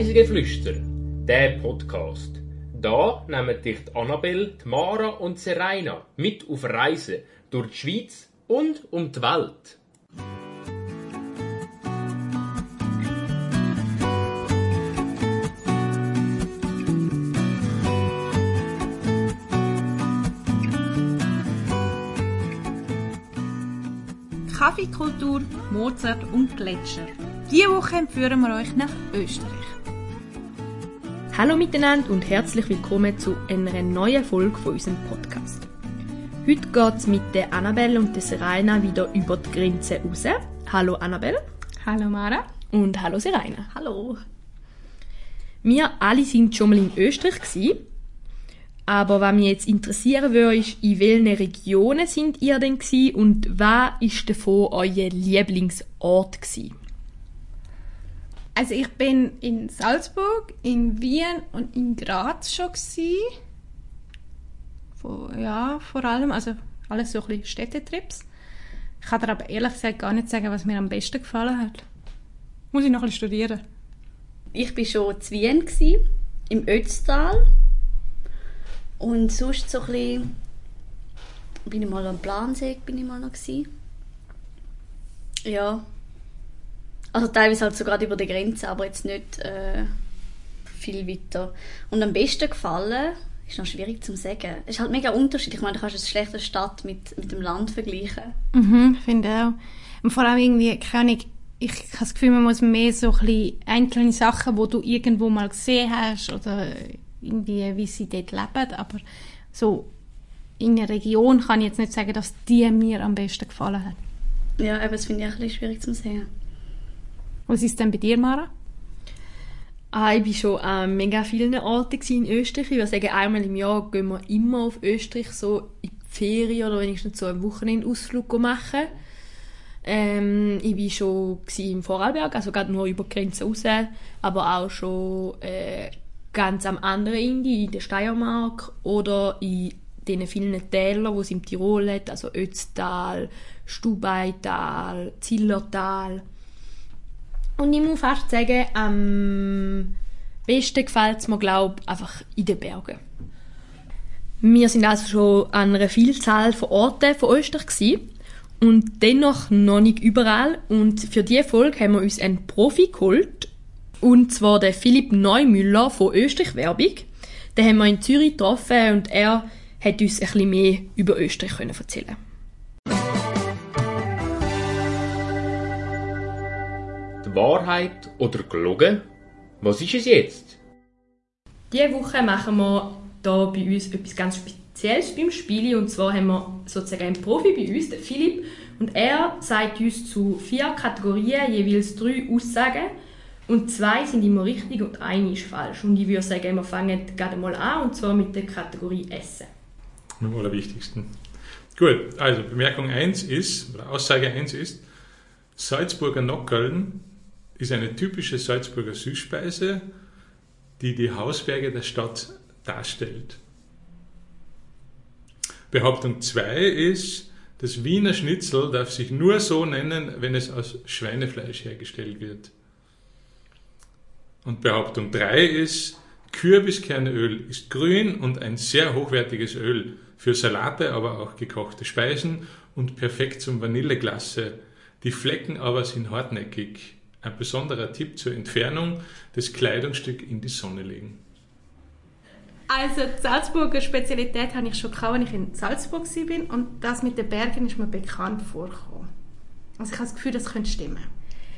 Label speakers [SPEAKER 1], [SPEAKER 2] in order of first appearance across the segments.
[SPEAKER 1] Reisegeflüster, der Podcast. Da nehmen dich die Annabelle, die Mara und Serena mit auf Reisen durch die Schweiz und um die Welt.
[SPEAKER 2] Kaffeekultur, Mozart und Gletscher. Diese Woche entführen wir euch nach Österreich.
[SPEAKER 3] Hallo miteinander und herzlich willkommen zu einer neuen Folge von unserem Podcast. Heute geht es mit der Annabelle und der Serena wieder über die Grenze raus. Hallo Annabelle.
[SPEAKER 2] Hallo Mara.
[SPEAKER 3] Und hallo Serena.
[SPEAKER 2] Hallo.
[SPEAKER 3] Wir alle sind schon mal in Österreich gewesen, aber was mich jetzt interessieren würde, ist, in welchen Regionen sind ihr denn gewesen und was ist davon euer Lieblingsort gewesen?
[SPEAKER 2] Also ich bin in Salzburg, in Wien und in Graz schon. Vor, ja, vor allem, also alles so ein bisschen Städtetrips. Ich kann dir aber ehrlich gesagt gar nicht sagen, was mir am besten gefallen hat. Muss ich noch ein bisschen studieren.
[SPEAKER 4] Ich war schon zu Wien, im Ötztal. Und sonst so ein bisschen, bin ich mal am Plansee, bin ich mal noch gewesen. Ja. Also teilweise halt sogar über die Grenze, aber jetzt nicht äh, viel weiter. Und am besten gefallen, ist noch schwierig zu sagen. Es ist halt mega unterschiedlich. Ich meine, du kannst eine schlechte Stadt mit, mit dem Land vergleichen.
[SPEAKER 2] Mhm, finde auch. Und vor allem irgendwie, keine Ahnung, ich habe das Gefühl, man muss mehr so ein bisschen einzelne Sachen, die du irgendwo mal gesehen hast oder irgendwie, wie sie dort leben, aber so in einer Region kann ich jetzt nicht sagen, dass die mir am besten gefallen hat.
[SPEAKER 4] Ja, aber das finde ich auch ein bisschen schwierig zu sagen.
[SPEAKER 2] Was ist denn bei dir, Mara?
[SPEAKER 3] Ah, ich war schon an mega vielen Orten in Österreich. Ich würde sagen, einmal im Jahr gehen wir immer auf Österreich so in die Ferien oder wenigstens so einen Wochenendausflug machen. Ähm, ich war schon im Vorarlberg, also gerade nur über die Grenze raus, aber auch schon äh, ganz am anderen Ende, in der Steiermark oder in den vielen Tälern, die es im Tirol hat, also Ötztal, Stubaital, Zillertal. Und ich muss fast sagen, am besten gefällt es mir, glaube ich, einfach in den Bergen. Wir sind also schon an einer Vielzahl von Orten von Österreich gewesen und dennoch noch nicht überall. Und für diese Folge haben wir uns einen Profi geholt, und zwar den Philipp Neumüller von Österreich Werbung. Den haben wir in Zürich getroffen und er hat uns ein bisschen mehr über Österreich erzählen
[SPEAKER 1] Wahrheit oder gelogen? Was ist es jetzt?
[SPEAKER 3] Diese Woche machen wir da bei uns etwas ganz Spezielles beim Spielen. Und zwar haben wir sozusagen einen Profi bei uns, den Philipp. Und er sagt uns zu vier Kategorien jeweils drei Aussagen. Und zwei sind immer richtig und eine ist falsch. Und ich würde sagen, wir fangen gerade mal an, und zwar mit der Kategorie Essen.
[SPEAKER 5] Am allerwichtigsten. Gut, also Bemerkung 1 ist, oder Aussage 1 ist, Salzburger Nockerln ist eine typische Salzburger Süßspeise, die die Hausberge der Stadt darstellt. Behauptung 2 ist, das Wiener Schnitzel darf sich nur so nennen, wenn es aus Schweinefleisch hergestellt wird. Und Behauptung 3 ist, Kürbiskernöl ist grün und ein sehr hochwertiges Öl für Salate, aber auch gekochte Speisen und perfekt zum Vanilleglasse. Die Flecken aber sind hartnäckig. Ein besonderer Tipp zur Entfernung, das Kleidungsstück in die Sonne legen.
[SPEAKER 2] Also die Salzburger Spezialität habe ich schon gehabt, als ich in Salzburg war und das mit den Bergen ist mir bekannt vorgekommen. Also ich habe das Gefühl, das könnte stimmen.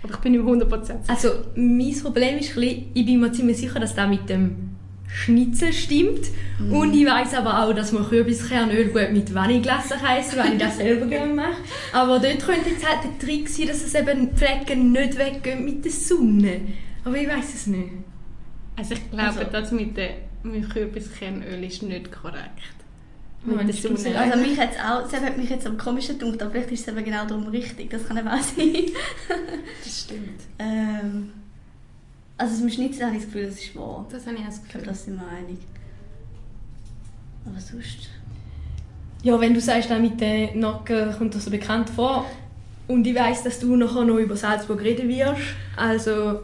[SPEAKER 2] Aber ich bin nicht 100% sicher.
[SPEAKER 3] Also, mein Problem ist ein bisschen, ich bin mir ziemlich sicher, dass das mit dem Schnitzel stimmt. Mm. Und ich weiß aber auch, dass man Kürbiskernöl gut mit Vanilleglasse kann essen, weil ich das selber gerne mache. Aber dort könnte jetzt halt der Trick sein, dass es eben Flecken nicht weggehen mit der Sonne. Aber ich weiß es nicht.
[SPEAKER 2] Also ich glaube, also, das mit dem Kürbiskernöl ist nicht korrekt.
[SPEAKER 4] Mit der Sonne. Also mich hat's auch, das hat mich jetzt am komischen gedacht, aber vielleicht ist es eben genau darum richtig. Das kann eben auch sein.
[SPEAKER 2] das stimmt.
[SPEAKER 4] Ähm, also mit Schnitzel habe ich das Gefühl, das ist wahr.
[SPEAKER 2] Das habe ich auch das Gefühl.
[SPEAKER 4] Ich glaube, das sind wir einig. Aber sonst...
[SPEAKER 3] Ja, wenn du sagst, auch mit den Nacken kommt das so bekannt vor. Und ich weiss, dass du nachher noch über Salzburg reden wirst. Also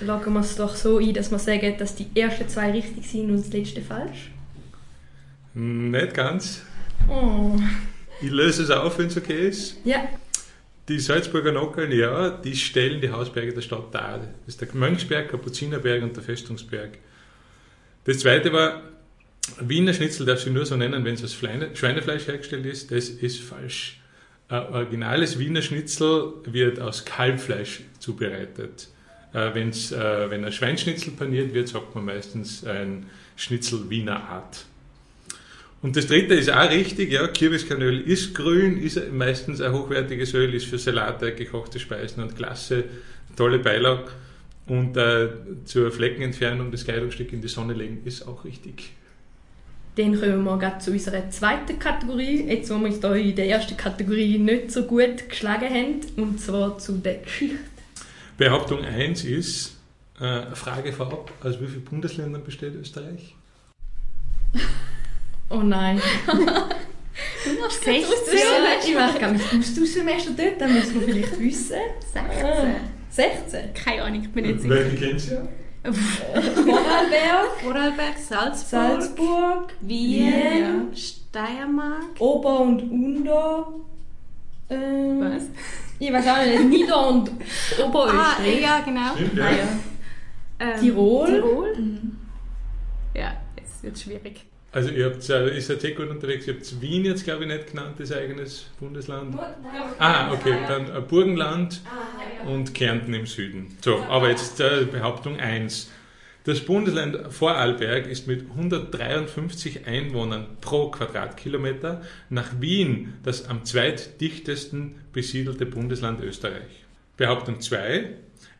[SPEAKER 3] Loggen wir es doch so ein, dass wir sagen, dass die ersten zwei richtig sind und das letzte falsch.
[SPEAKER 5] Nicht ganz.
[SPEAKER 3] Oh.
[SPEAKER 5] Ich löse es auf, wenn es okay ist.
[SPEAKER 3] Ja.
[SPEAKER 5] Die Salzburger Nockeln, ja, die stellen die Hausberge der Stadt dar. Das ist der Mönchsberg, Kapuzinerberg und der Festungsberg. Das zweite war, Wiener Schnitzel darf sie nur so nennen, wenn es aus Schweinefleisch hergestellt ist. Das ist falsch. Ein originales Wiener Schnitzel wird aus Kalbfleisch zubereitet. Äh, wenn's, äh, wenn ein Schweinschnitzel paniert wird, sagt man meistens ein Schnitzel Wiener Art. Und das dritte ist auch richtig, ja, Kürbiskernöl ist grün, ist meistens ein hochwertiges Öl, ist für Salate, gekochte Speisen und klasse, tolle Beilage. Und äh, zur Fleckenentfernung das Kleidungsstück in die Sonne legen ist auch richtig.
[SPEAKER 3] Dann kommen wir gerade zu unserer zweiten Kategorie. Jetzt, wo wir uns da in der ersten Kategorie nicht so gut geschlagen haben, und zwar zu der Geschichte.
[SPEAKER 5] Behauptung 1 ist, äh, Frage vorab, aus wie vielen Bundesländern besteht Österreich?
[SPEAKER 3] Oh nein.
[SPEAKER 4] Du machst.
[SPEAKER 3] Ja, ich mache gar nicht Austauschsemester dort, dann müssen wir vielleicht wissen.
[SPEAKER 2] 16.
[SPEAKER 3] Ah, 16.
[SPEAKER 2] Keine Ahnung, ich bin nicht sicher.
[SPEAKER 5] Welche kennst du ja?
[SPEAKER 3] Vorarlberg,
[SPEAKER 2] Vorarlberg, Salzburg,
[SPEAKER 3] Salzburg,
[SPEAKER 2] Wien,
[SPEAKER 3] Wien.
[SPEAKER 2] Steiermark.
[SPEAKER 3] Ober- und Under. Ähm,
[SPEAKER 2] Was?
[SPEAKER 3] Ich weiß auch nicht, Nieder- und
[SPEAKER 2] Ah,
[SPEAKER 3] Oberösterreich.
[SPEAKER 2] ja, genau.
[SPEAKER 5] Stimmt, ja.
[SPEAKER 3] Ah, ja.
[SPEAKER 2] Ähm,
[SPEAKER 3] Tirol.
[SPEAKER 2] Tirol. Ja, jetzt wird es schwierig.
[SPEAKER 5] Also ihr habt, äh, ihr seid sehr gut unterwegs, ihr habt Wien jetzt glaube ich nicht genannt, das eigenes Bundesland. Ah, okay, dann äh, Burgenland und Kärnten im Süden. So, aber jetzt äh, Behauptung 1. Das Bundesland Vorarlberg ist mit 153 Einwohnern pro Quadratkilometer nach Wien das am zweitdichtesten besiedelte Bundesland Österreich. Behauptung 2.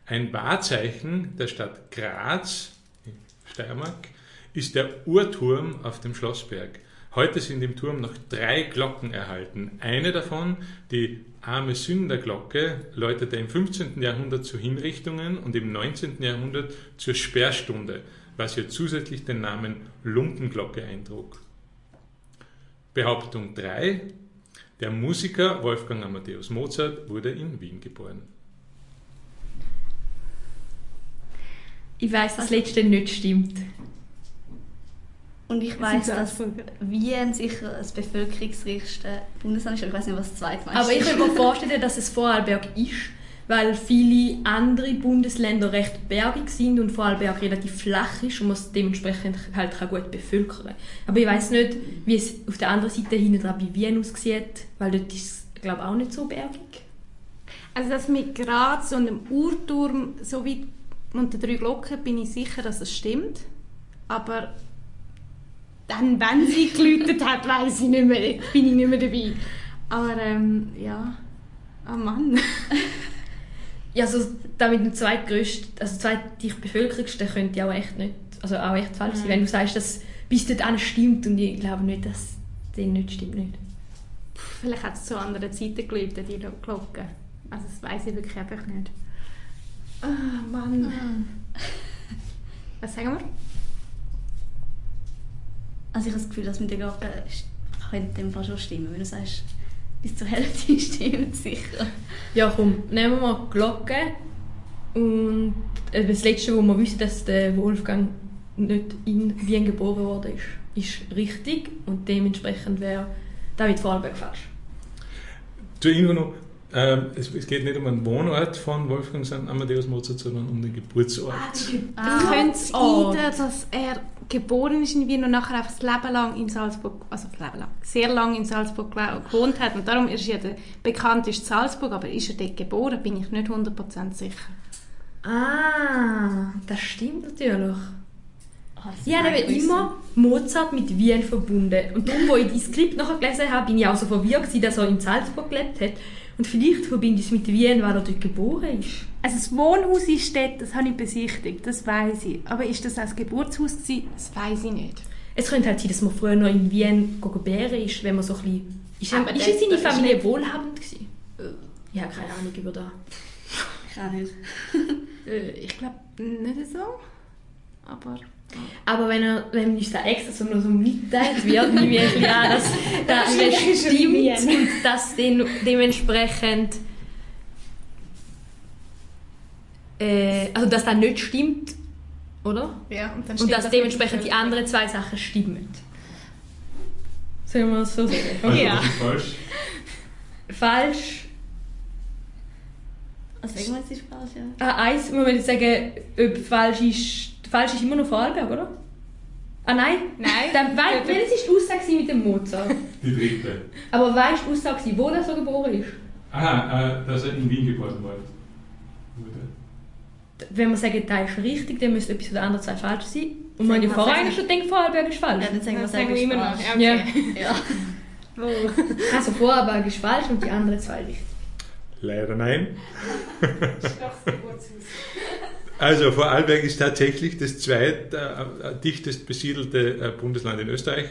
[SPEAKER 5] Ein Wahrzeichen der Stadt Graz, in Steiermark, ist der Uhrturm auf dem Schlossberg. Heute sind im Turm noch drei Glocken erhalten. Eine davon, die Arme Sünderglocke, läutete im 15. Jahrhundert zu Hinrichtungen und im 19. Jahrhundert zur Sperrstunde, was ihr zusätzlich den Namen Lumpenglocke eintrug. Behauptung 3. Der Musiker Wolfgang Amadeus Mozart wurde in Wien geboren.
[SPEAKER 3] Ich weiß, das letzte nicht stimmt.
[SPEAKER 4] Und ich weiß,
[SPEAKER 2] sind
[SPEAKER 4] dass. Wien sicher das bevölkerungsreichste Bundesland ist, ich weiß nicht, was das zweitmeiste
[SPEAKER 3] Aber ich kann mir vorstellen, dass es Vorarlberg ist, weil viele andere Bundesländer recht bergig sind und Vorarlberg relativ flach ist und man es dementsprechend halt kann gut bevölkern kann. Aber ich weiß nicht, wie es auf der anderen Seite hinten dran bei Wien aussieht, weil dort ist es, glaube ich, auch nicht so bergig.
[SPEAKER 2] Also das mit Graz und dem Uhrturm so wie und den drei Glocken bin ich sicher, dass es stimmt. Aber dann, wenn sie geläutet hat, weiß ich nicht mehr, bin ich nicht mehr dabei. Aber ähm, ja, oh Mann.
[SPEAKER 3] Ja, also damit der zweitgrößte, also zweitdicht bevölkerungste könnte ja auch echt nicht, also auch echt falsch sein, wenn du sagst, dass bis dort stimmt und ich glaube nicht, dass das nicht stimmt nicht.
[SPEAKER 2] Vielleicht hat es zu anderen Zeiten geläutet, die Glocken. Also das weiß ich wirklich einfach nicht. Ah, Mann. Was sagen wir?
[SPEAKER 4] Also ich habe das Gefühl, dass mit der Glocke ist- könnte dem Fall schon stimmen, wenn du sagst, bis zur Hälfte stimmt sicher.
[SPEAKER 3] Ja, komm, nehmen wir mal die Glocke. Und äh, das Letzte, wo wir wissen, dass der Wolfgang nicht in Wien geboren worden ist, ist richtig. Und dementsprechend wäre David Vorarlberg falsch.
[SPEAKER 5] Zur Info noch, ähm, es, es geht nicht um einen Wohnort von Wolfgang Amadeus Mozart, sondern um den Geburtsort.
[SPEAKER 2] Das könnte es
[SPEAKER 3] Oh.
[SPEAKER 2] sein, dass er geboren ist in Wien und nachher einfach das Leben lang in Salzburg, also das Leben lang, sehr lang in Salzburg gewohnt hat. Und darum ist er der bekannteste Salzburg, aber ist er dort geboren, bin ich nicht 100% sicher.
[SPEAKER 3] Ah, das stimmt natürlich.
[SPEAKER 4] Ah,
[SPEAKER 3] habe
[SPEAKER 4] ist
[SPEAKER 3] eben immer Mozart mit Wien verbunden. Und darum, wo ich das Skript nachher gelesen habe, bin ich auch so verwirrt, dass er in Salzburg gelebt hat. Und vielleicht verbinde ich es mit Wien, weil er dort geboren ist.
[SPEAKER 2] Also das Wohnhaus ist dort, das habe ich besichtigt, das weiß ich. Aber ist das als Geburtshaus gewesen? Das weiß ich nicht.
[SPEAKER 3] Es könnte halt sein, dass man früher noch in Wien gebären ist, wenn man so ein bisschen... Ist,
[SPEAKER 2] Aber
[SPEAKER 3] ist
[SPEAKER 2] das-
[SPEAKER 3] seine
[SPEAKER 2] das ist
[SPEAKER 3] Familie
[SPEAKER 2] nicht-
[SPEAKER 3] wohlhabend gewesen? Ich habe keine Ahnung über das.
[SPEAKER 4] Ich auch nicht.
[SPEAKER 2] Äh, Ich glaube nicht so. Aber
[SPEAKER 3] Aber wenn, er, wenn uns da extra so nur so mitteilt wird, ein bisschen an, dass das
[SPEAKER 2] ist in Wien.
[SPEAKER 3] stimmt und dass den dementsprechend äh, also dass das nicht stimmt, oder?
[SPEAKER 2] Ja, und dann
[SPEAKER 3] Und dass
[SPEAKER 2] das
[SPEAKER 3] dementsprechend die anderen zwei Sachen stimmen. Sollen wir es so sagen?
[SPEAKER 5] Also,
[SPEAKER 2] Ja.
[SPEAKER 5] das falsch.
[SPEAKER 3] Falsch.
[SPEAKER 4] Also irgendwas ist falsch, ja.
[SPEAKER 3] Ah, eins, muss man jetzt sagen, ob falsch ist. Falsch ist immer noch Vorarlberg, oder? Ah nein?
[SPEAKER 2] Nein.
[SPEAKER 3] Dann, wei- welches war die Aussage mit dem Mozart?
[SPEAKER 5] Die dritte.
[SPEAKER 3] Aber weißt du die Aussage, wo der so geboren ist?
[SPEAKER 5] Aha, äh, dass er in Wien geboren wurde.
[SPEAKER 3] Wenn wir sagen, der ist richtig, dann müsste etwas von den anderen zwei falsch sein. Und ja
[SPEAKER 4] wir-
[SPEAKER 3] vorher
[SPEAKER 4] sagen
[SPEAKER 3] eigentlich schon denkt, Vorarlberg ist falsch.
[SPEAKER 4] Ja, dann sagen wir, sagen
[SPEAKER 2] sagen wir immer noch.
[SPEAKER 4] falsch.
[SPEAKER 2] Ja, okay.
[SPEAKER 3] Ja.
[SPEAKER 4] Ja.
[SPEAKER 2] Wo?
[SPEAKER 3] Also Vorarlberg ist falsch und die anderen zwei richtig.
[SPEAKER 5] Leider nein. Also Vorarlberg ist tatsächlich das zweit äh, äh, dichtest besiedelte äh, Bundesland in Österreich.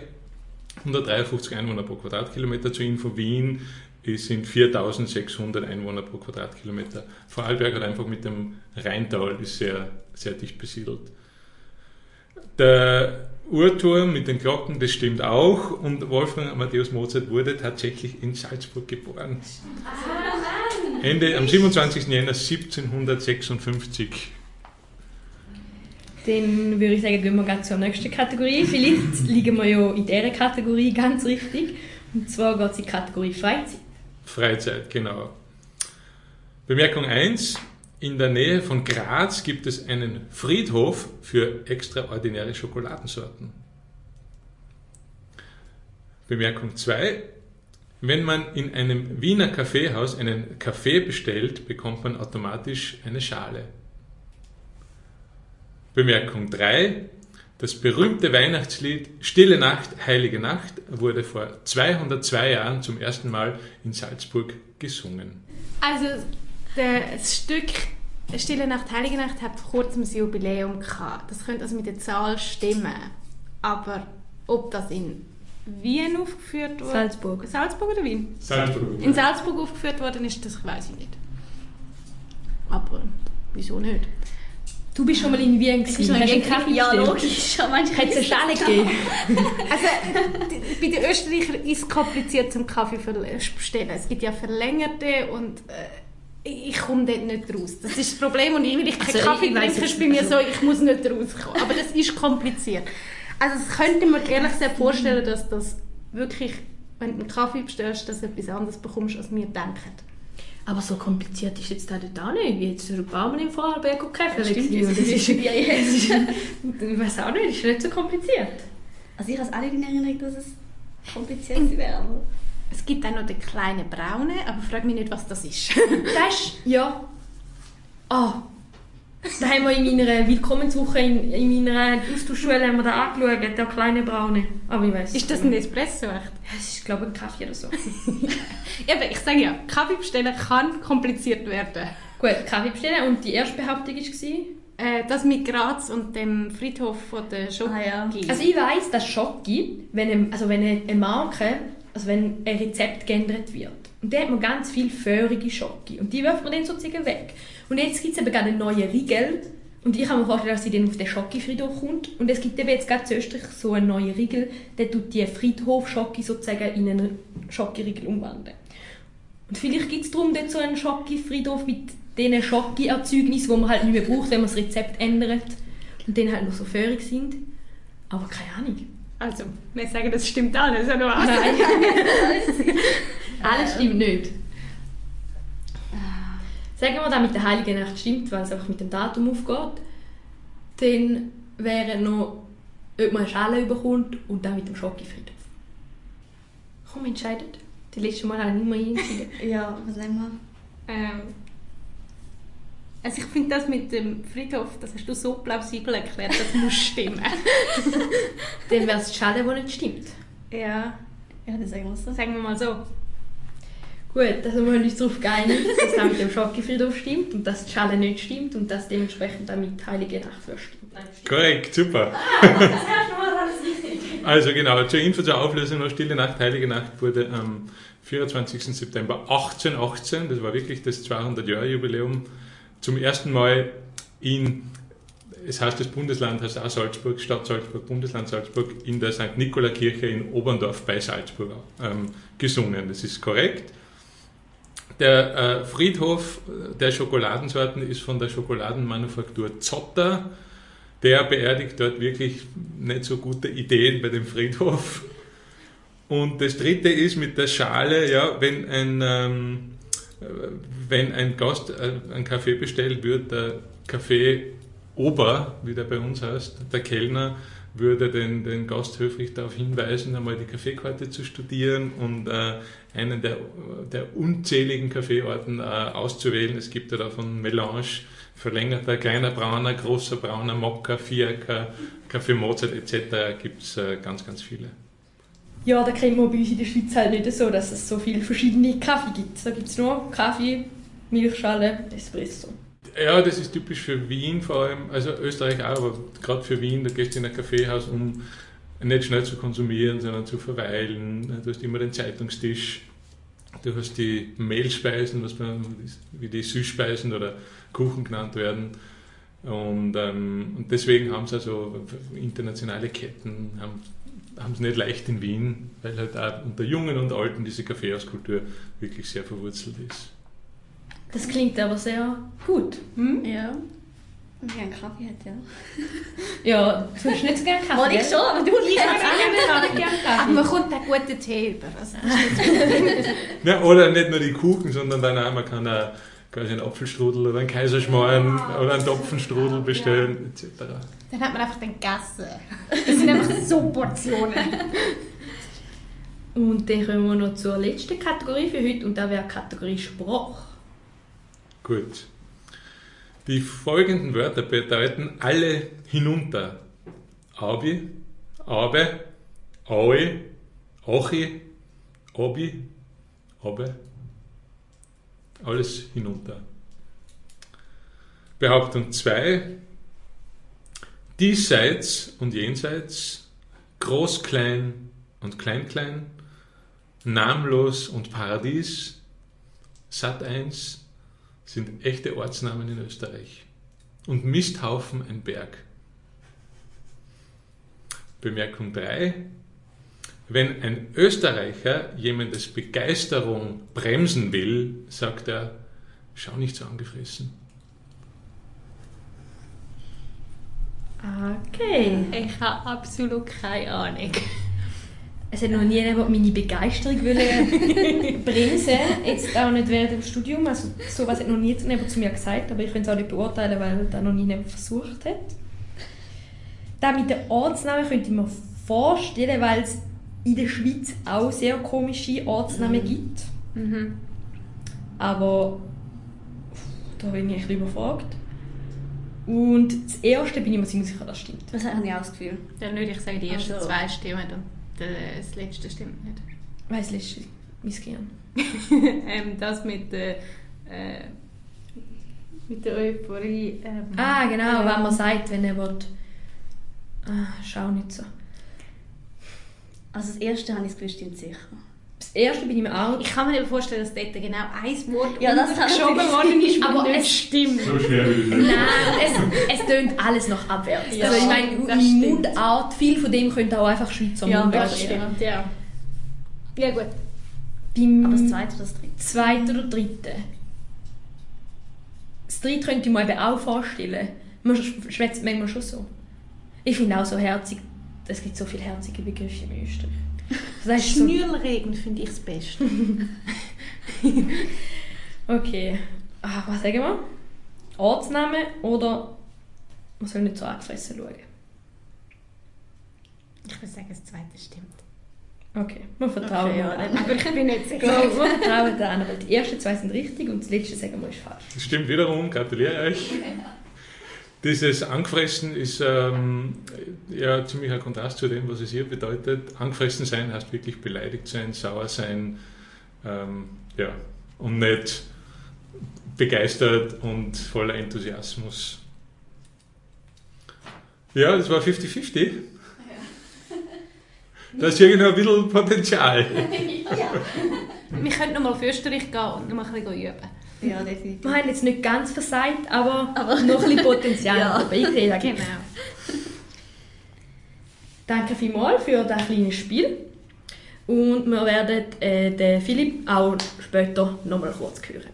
[SPEAKER 5] 153 Einwohner pro Quadratkilometer zur Info. Wien es sind 4600 Einwohner pro Quadratkilometer. Vorarlberg hat einfach mit dem Rheintal ist sehr, sehr dicht besiedelt. Der Uhrturm mit den Glocken, das stimmt auch. Und Wolfgang Amadeus Mozart wurde tatsächlich in Salzburg geboren. Ende am 27. Jänner 1756.
[SPEAKER 3] Dann würde ich sagen, gehen wir gleich zur nächsten Kategorie. Vielleicht liegen wir ja in dieser Kategorie ganz richtig. Und zwar geht es in die Kategorie Freizeit.
[SPEAKER 5] Freizeit, genau. Bemerkung 1. In der Nähe von Graz gibt es einen Friedhof für extraordinäre Schokoladensorten. Bemerkung 2. Wenn man in einem Wiener Kaffeehaus einen Kaffee bestellt, bekommt man automatisch eine Schale. Bemerkung 3. Das berühmte Weihnachtslied Stille Nacht, Heilige Nacht wurde vor 202 Jahren zum ersten Mal in Salzburg gesungen.
[SPEAKER 2] Also, das Stück Stille Nacht, Heilige Nacht hat vor kurzem ein Jubiläum gehabt. Das könnte also mit der Zahl stimmen. Aber ob das in Wien aufgeführt wurde?
[SPEAKER 3] Salzburg.
[SPEAKER 2] Salzburg oder Wien?
[SPEAKER 5] Salzburg.
[SPEAKER 2] In Salzburg aufgeführt worden ist, das weiß ich nicht. Aber wieso nicht?
[SPEAKER 3] Du bist schon mal in Wien
[SPEAKER 4] Ich
[SPEAKER 3] gewesen.
[SPEAKER 4] bin
[SPEAKER 3] Hast
[SPEAKER 4] schon
[SPEAKER 3] du einen Kaffee
[SPEAKER 4] Ja, logisch.
[SPEAKER 3] Hat es eine Schale gegeben?
[SPEAKER 2] Also, bei den Österreichern ist es kompliziert zum Kaffee verl- bestellen. Es gibt ja verlängerte und äh, ich komme dort nicht raus. Das ist das Problem und weil ich keinen
[SPEAKER 3] Also,
[SPEAKER 2] Kaffee
[SPEAKER 3] ich
[SPEAKER 2] trinke,
[SPEAKER 3] es
[SPEAKER 2] ist bei mir
[SPEAKER 3] nicht.
[SPEAKER 2] so, ich muss nicht rauskommen. Aber das ist kompliziert. Also es könnte mir ehrlich gesagt vorstellen, dass das wirklich, wenn du einen Kaffee bestellst, dass du etwas anderes bekommst, als wir denken.
[SPEAKER 3] Aber so kompliziert ist jetzt das auch nicht. Wie jetzt ein paar Mal im Vorarlberg und Kaffee
[SPEAKER 4] Stimmt,
[SPEAKER 3] gewesen. Und
[SPEAKER 4] das
[SPEAKER 3] das ist,
[SPEAKER 4] ja jetzt.
[SPEAKER 3] ich weiß auch nicht, ist nicht so kompliziert.
[SPEAKER 4] Also ich habe es auch nicht in Erinnerung, dass es kompliziert wäre.
[SPEAKER 2] Es gibt auch noch den kleinen Braune, aber frag mich nicht, was das ist.
[SPEAKER 3] Das ist, ja. Ah. Da haben wir in meiner Willkommenswoche in, in meiner Austauschschule haben wir da angeschaut, der kleine Braune. Aber ich weiß
[SPEAKER 2] ist das ein Espresso? echt?
[SPEAKER 3] Es ist, glaube ich, ein Kaffee oder so.
[SPEAKER 2] Eben, ich sage ja, Kaffee bestellen kann kompliziert werden.
[SPEAKER 3] Gut, Kaffee bestellen. Und die erste Behauptung war?
[SPEAKER 2] Äh, das mit Graz und dem Friedhof von der Schoki.
[SPEAKER 4] Ah, ja.
[SPEAKER 3] Also ich weiss, dass Schoki, wenn, eine, also wenn eine Marke, also wenn ein Rezept geändert wird, und da hat man ganz viel feurige Schoki und die wirft man dann sozusagen weg. Und jetzt gibt es eben einen neuen Riegel und ich kann mir vorstellen, dass sie dann auf den Schoki-Friedhof kommt und es gibt eben jetzt gerade in Österreich so einen neuen Riegel, der tut die Friedhof-Schoki sozusagen in einen Schoki-Riegel umwandeln. Und vielleicht gibt es darum dort so einen Schoki-Friedhof mit diesen Schoki-Erzeugnissen, die man halt nicht mehr braucht, wenn man das Rezept ändert und dann halt noch so feurig sind. Aber keine Ahnung.
[SPEAKER 2] Also, wir sagen, das stimmt alles, oder was?
[SPEAKER 3] Nein. Alles stimmt nicht. Sagen wir, dass mit der Heiligen Nacht stimmt, weil es einfach mit dem Datum aufgeht, dann wäre noch, ob man eine Schale bekommt und dann mit dem Schokofriedhof. Komm, entscheidet. Die letzte Mal habe ich nicht mehr entschieden.
[SPEAKER 4] Ja, was nehmen wir?
[SPEAKER 2] Ähm, also ich finde das mit dem Friedhof, das hast du so plausibel erklärt, das muss stimmen.
[SPEAKER 3] dann wäre es die Schale, die nicht stimmt.
[SPEAKER 2] ja,
[SPEAKER 4] Ja, dann sagen wir es so.
[SPEAKER 2] sagen wir mal so.
[SPEAKER 3] Gut, also wir haben uns darauf geeinigt, dass das mit dem Schokofriedhof stimmt und dass die Schale nicht stimmt und dass dementsprechend dann mit Heilige Nacht verstimmt.
[SPEAKER 5] Korrekt, super. Also genau, zur Info zur Auflösung noch Stille Nacht, Heilige Nacht wurde am 24. September 1818, das war wirklich das 200-Jahre-Jubiläum, zum ersten Mal in, es heißt das Bundesland, heißt auch Salzburg, Stadt Salzburg, Bundesland Salzburg, in der St. Nikola-Kirche in Oberndorf bei Salzburg ähm, gesungen. Das ist korrekt. Der äh, Friedhof der Schokoladensorten ist von der Schokoladenmanufaktur Zotter. Der beerdigt dort wirklich nicht so gute Ideen bei dem Friedhof. Und das dritte ist mit der Schale, ja, wenn ein, ähm, wenn ein Gast äh, einen Kaffee bestellt, wird der Kaffee Ober, wie der bei uns heißt, der Kellner, würde den, den Gast höflich darauf hinweisen, einmal die Kaffeekarte zu studieren und äh, einen der, der unzähligen Kaffeeorten äh, auszuwählen. Es gibt ja da von Melange, verlängerter, kleiner Brauner, großer Brauner, Mokka, Fiaker, Kaffee Mozart etc. gibt es äh, ganz, ganz viele.
[SPEAKER 3] Ja, da kriegen wir bei uns in der Schweiz halt nicht so, dass es so viele verschiedene Kaffee gibt. Da gibt es nur Kaffee, Milchschale, Espresso.
[SPEAKER 5] Ja, das ist typisch für Wien vor allem, also Österreich auch, aber gerade für Wien, da gehst du in ein Kaffeehaus, um nicht schnell zu konsumieren, sondern zu verweilen. Du hast immer den Zeitungstisch, du hast die Mehlspeisen, was man, wie die Süßspeisen oder Kuchen genannt werden. Und, ähm, und deswegen haben es also internationale Ketten, haben haben es nicht leicht in Wien, weil halt auch unter Jungen und Alten diese Kaffeehauskultur wirklich sehr verwurzelt ist.
[SPEAKER 3] Das klingt aber sehr gut. Hm?
[SPEAKER 4] Ja. Wenn ich einen Kaffee hätte, ja.
[SPEAKER 3] Ja, du hast nicht so gerne Kaffee.
[SPEAKER 4] Wollte ich schon, aber du
[SPEAKER 3] kann auch nicht gerne
[SPEAKER 2] Aber
[SPEAKER 3] Kaffee.
[SPEAKER 2] man kommt einen guten Tee über. Also,
[SPEAKER 5] Ja, oder nicht nur die Kuchen, sondern dann auch, man kann auch quasi einen Apfelstrudel oder einen Kaiserschmarrn oder einen Topfenstrudel bestellen, etc.
[SPEAKER 2] Dann hat man einfach den gegessen. Das sind einfach so Portionen.
[SPEAKER 3] Und dann kommen wir noch zur letzten Kategorie für heute und das wäre die Kategorie Sprache.
[SPEAKER 5] Gut. Die folgenden Wörter bedeuten alle hinunter. Abi, Abe, Aue, Achi, Obi, Abe. Alles hinunter. Behauptung 2. Diesseits und jenseits, groß, klein und klein, klein, namenlos und Paradies, Sat 1, sind echte Ortsnamen in Österreich. Und Misthaufen ein Berg. Bemerkung 3. Wenn ein Österreicher jemandes Begeisterung bremsen will, sagt er, schau nicht so angefressen.
[SPEAKER 3] Okay.
[SPEAKER 2] Ich habe absolut keine Ahnung.
[SPEAKER 3] Es hat noch nie jemand meine Begeisterung wollen bremsen Jetzt auch nicht während dem Studium. Also, sowas hat noch nie jemand zu mir gesagt, aber ich kann es auch nicht beurteilen, weil das noch nie jemand versucht hat. Das mit den Ortsnamen könnte ich mir vorstellen, weil es in der Schweiz auch sehr komische Ortsnamen gibt.
[SPEAKER 2] Mhm.
[SPEAKER 3] Aber da bin ich ein überfragt. Und das erste bin ich mir ziemlich sicher, das stimmt.
[SPEAKER 4] Das habe ich auch das Gefühl.
[SPEAKER 2] Dann würde ich sagen, die ersten
[SPEAKER 4] Also-
[SPEAKER 2] zwei stimmen und das letzte stimmt nicht.
[SPEAKER 3] Weiss letzte mein Gehirn.
[SPEAKER 2] ähm, das mit der, äh, mit der Euphorie. Ähm,
[SPEAKER 3] Ah, genau,
[SPEAKER 2] ähm,
[SPEAKER 3] wenn man sagt, wenn er will. Ah, schau nicht so.
[SPEAKER 4] Also das erste habe ich das Gefühl, stimmt sicher.
[SPEAKER 3] Das erste bin ich mir auch.
[SPEAKER 2] Ich kann mir nicht vorstellen, dass dort genau ein Wort
[SPEAKER 4] Ja,
[SPEAKER 2] geschoben worden ist,
[SPEAKER 3] Aber es-
[SPEAKER 2] stimmt.
[SPEAKER 5] So schwer will ich nicht.
[SPEAKER 3] Nein, es, es tönt alles noch abwärts.
[SPEAKER 2] Ja,
[SPEAKER 3] also ich meine,
[SPEAKER 2] das
[SPEAKER 3] in
[SPEAKER 2] stimmt.
[SPEAKER 3] Mundart, viel von dem könnte auch einfach Schweizer
[SPEAKER 2] Ja,
[SPEAKER 3] Mundart
[SPEAKER 2] das stimmt, ja. Ja gut.
[SPEAKER 3] Beim
[SPEAKER 4] Aber das zweite oder das dritte?
[SPEAKER 3] zweiten oder dritten. Das dritte könnte ich mir eben auch vorstellen. Man sch- schwätzt manchmal schon so. Ich finde auch so herzig, es gibt so viele herzige Begriffe im Österreich. Das heißt so,
[SPEAKER 2] Schnürlregen finde ich das Beste.
[SPEAKER 3] okay. Ah, was sagen wir? Ortsname oder man soll nicht so angefressen schauen?
[SPEAKER 2] Ich würde sagen, das zweite stimmt.
[SPEAKER 3] Okay, wir vertrauen
[SPEAKER 4] Okay, ja,
[SPEAKER 3] an.
[SPEAKER 2] Aber ich bin nicht sicher.
[SPEAKER 3] wir vertrauen an, weil die ersten zwei sind richtig und das letzte sagen wir ist falsch.
[SPEAKER 5] Das stimmt wiederum, gratuliere euch. Dieses Angefressen ist ähm, ja ziemlich ein Kontrast zu dem, was es hier bedeutet. Angefressen sein heißt wirklich beleidigt sein, sauer sein, ähm, ja, und nicht begeistert und voller Enthusiasmus. Ja, das war 50-50. Da ist irgendwo ein bisschen Potenzial.
[SPEAKER 2] Wir könnten noch mal auf Österreich gehen und noch ein bisschen üben.
[SPEAKER 4] Ja, definitiv.
[SPEAKER 3] Wir haben jetzt nicht ganz versagt, aber,
[SPEAKER 4] Aber-
[SPEAKER 3] noch ein bisschen Potenzial
[SPEAKER 4] Ja.
[SPEAKER 3] dabei gesehen.
[SPEAKER 2] Genau.
[SPEAKER 3] Danke vielmals für das kleine Spiel. Und wir werden äh, den Philipp auch später nochmal kurz hören.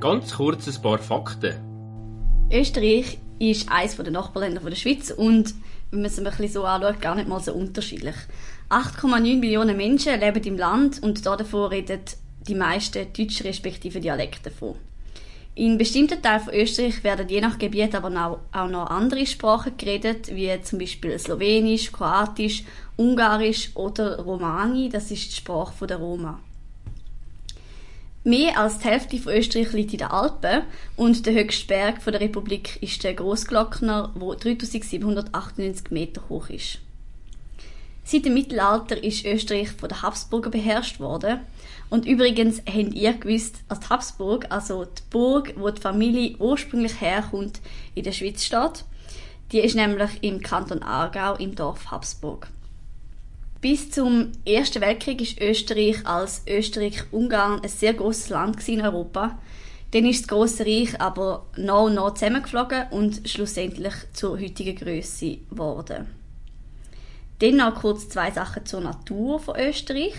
[SPEAKER 1] Ganz kurz ein paar Fakten.
[SPEAKER 4] Österreich ist eines der Nachbarländer der Schweiz und wenn man es ein bisschen so anschaut, gar nicht mal so unterschiedlich. 8,9 Millionen Menschen leben im Land und davon reden die meisten Deutsch respektive Dialekte davon. In bestimmten Teilen von Österreich werden je nach Gebiet aber auch noch andere Sprachen geredet, wie zum Beispiel Slowenisch, Kroatisch, Ungarisch oder Romani, das ist die Sprache der Roma. Mehr als die Hälfte von Österreich liegt in den Alpen und der höchste Berg der Republik ist der Großglockner, wo 3798 Meter hoch ist. Seit dem Mittelalter ist Österreich von den Habsburger beherrscht worden. Und übrigens habt ihr gewusst, dass die Habsburg, also die Burg, wo die Familie ursprünglich herkommt, in der Schweiz steht. Die ist nämlich im Kanton Aargau im Dorf Habsburg. Bis zum Ersten Weltkrieg ist Österreich als Österreich-Ungarn ein sehr großes Land in Europa. Dann ist das Große Reich aber noch und noch zusammengeflogen und schlussendlich zur heutigen Größe geworden. Dann noch kurz zwei Sachen zur Natur von Österreich.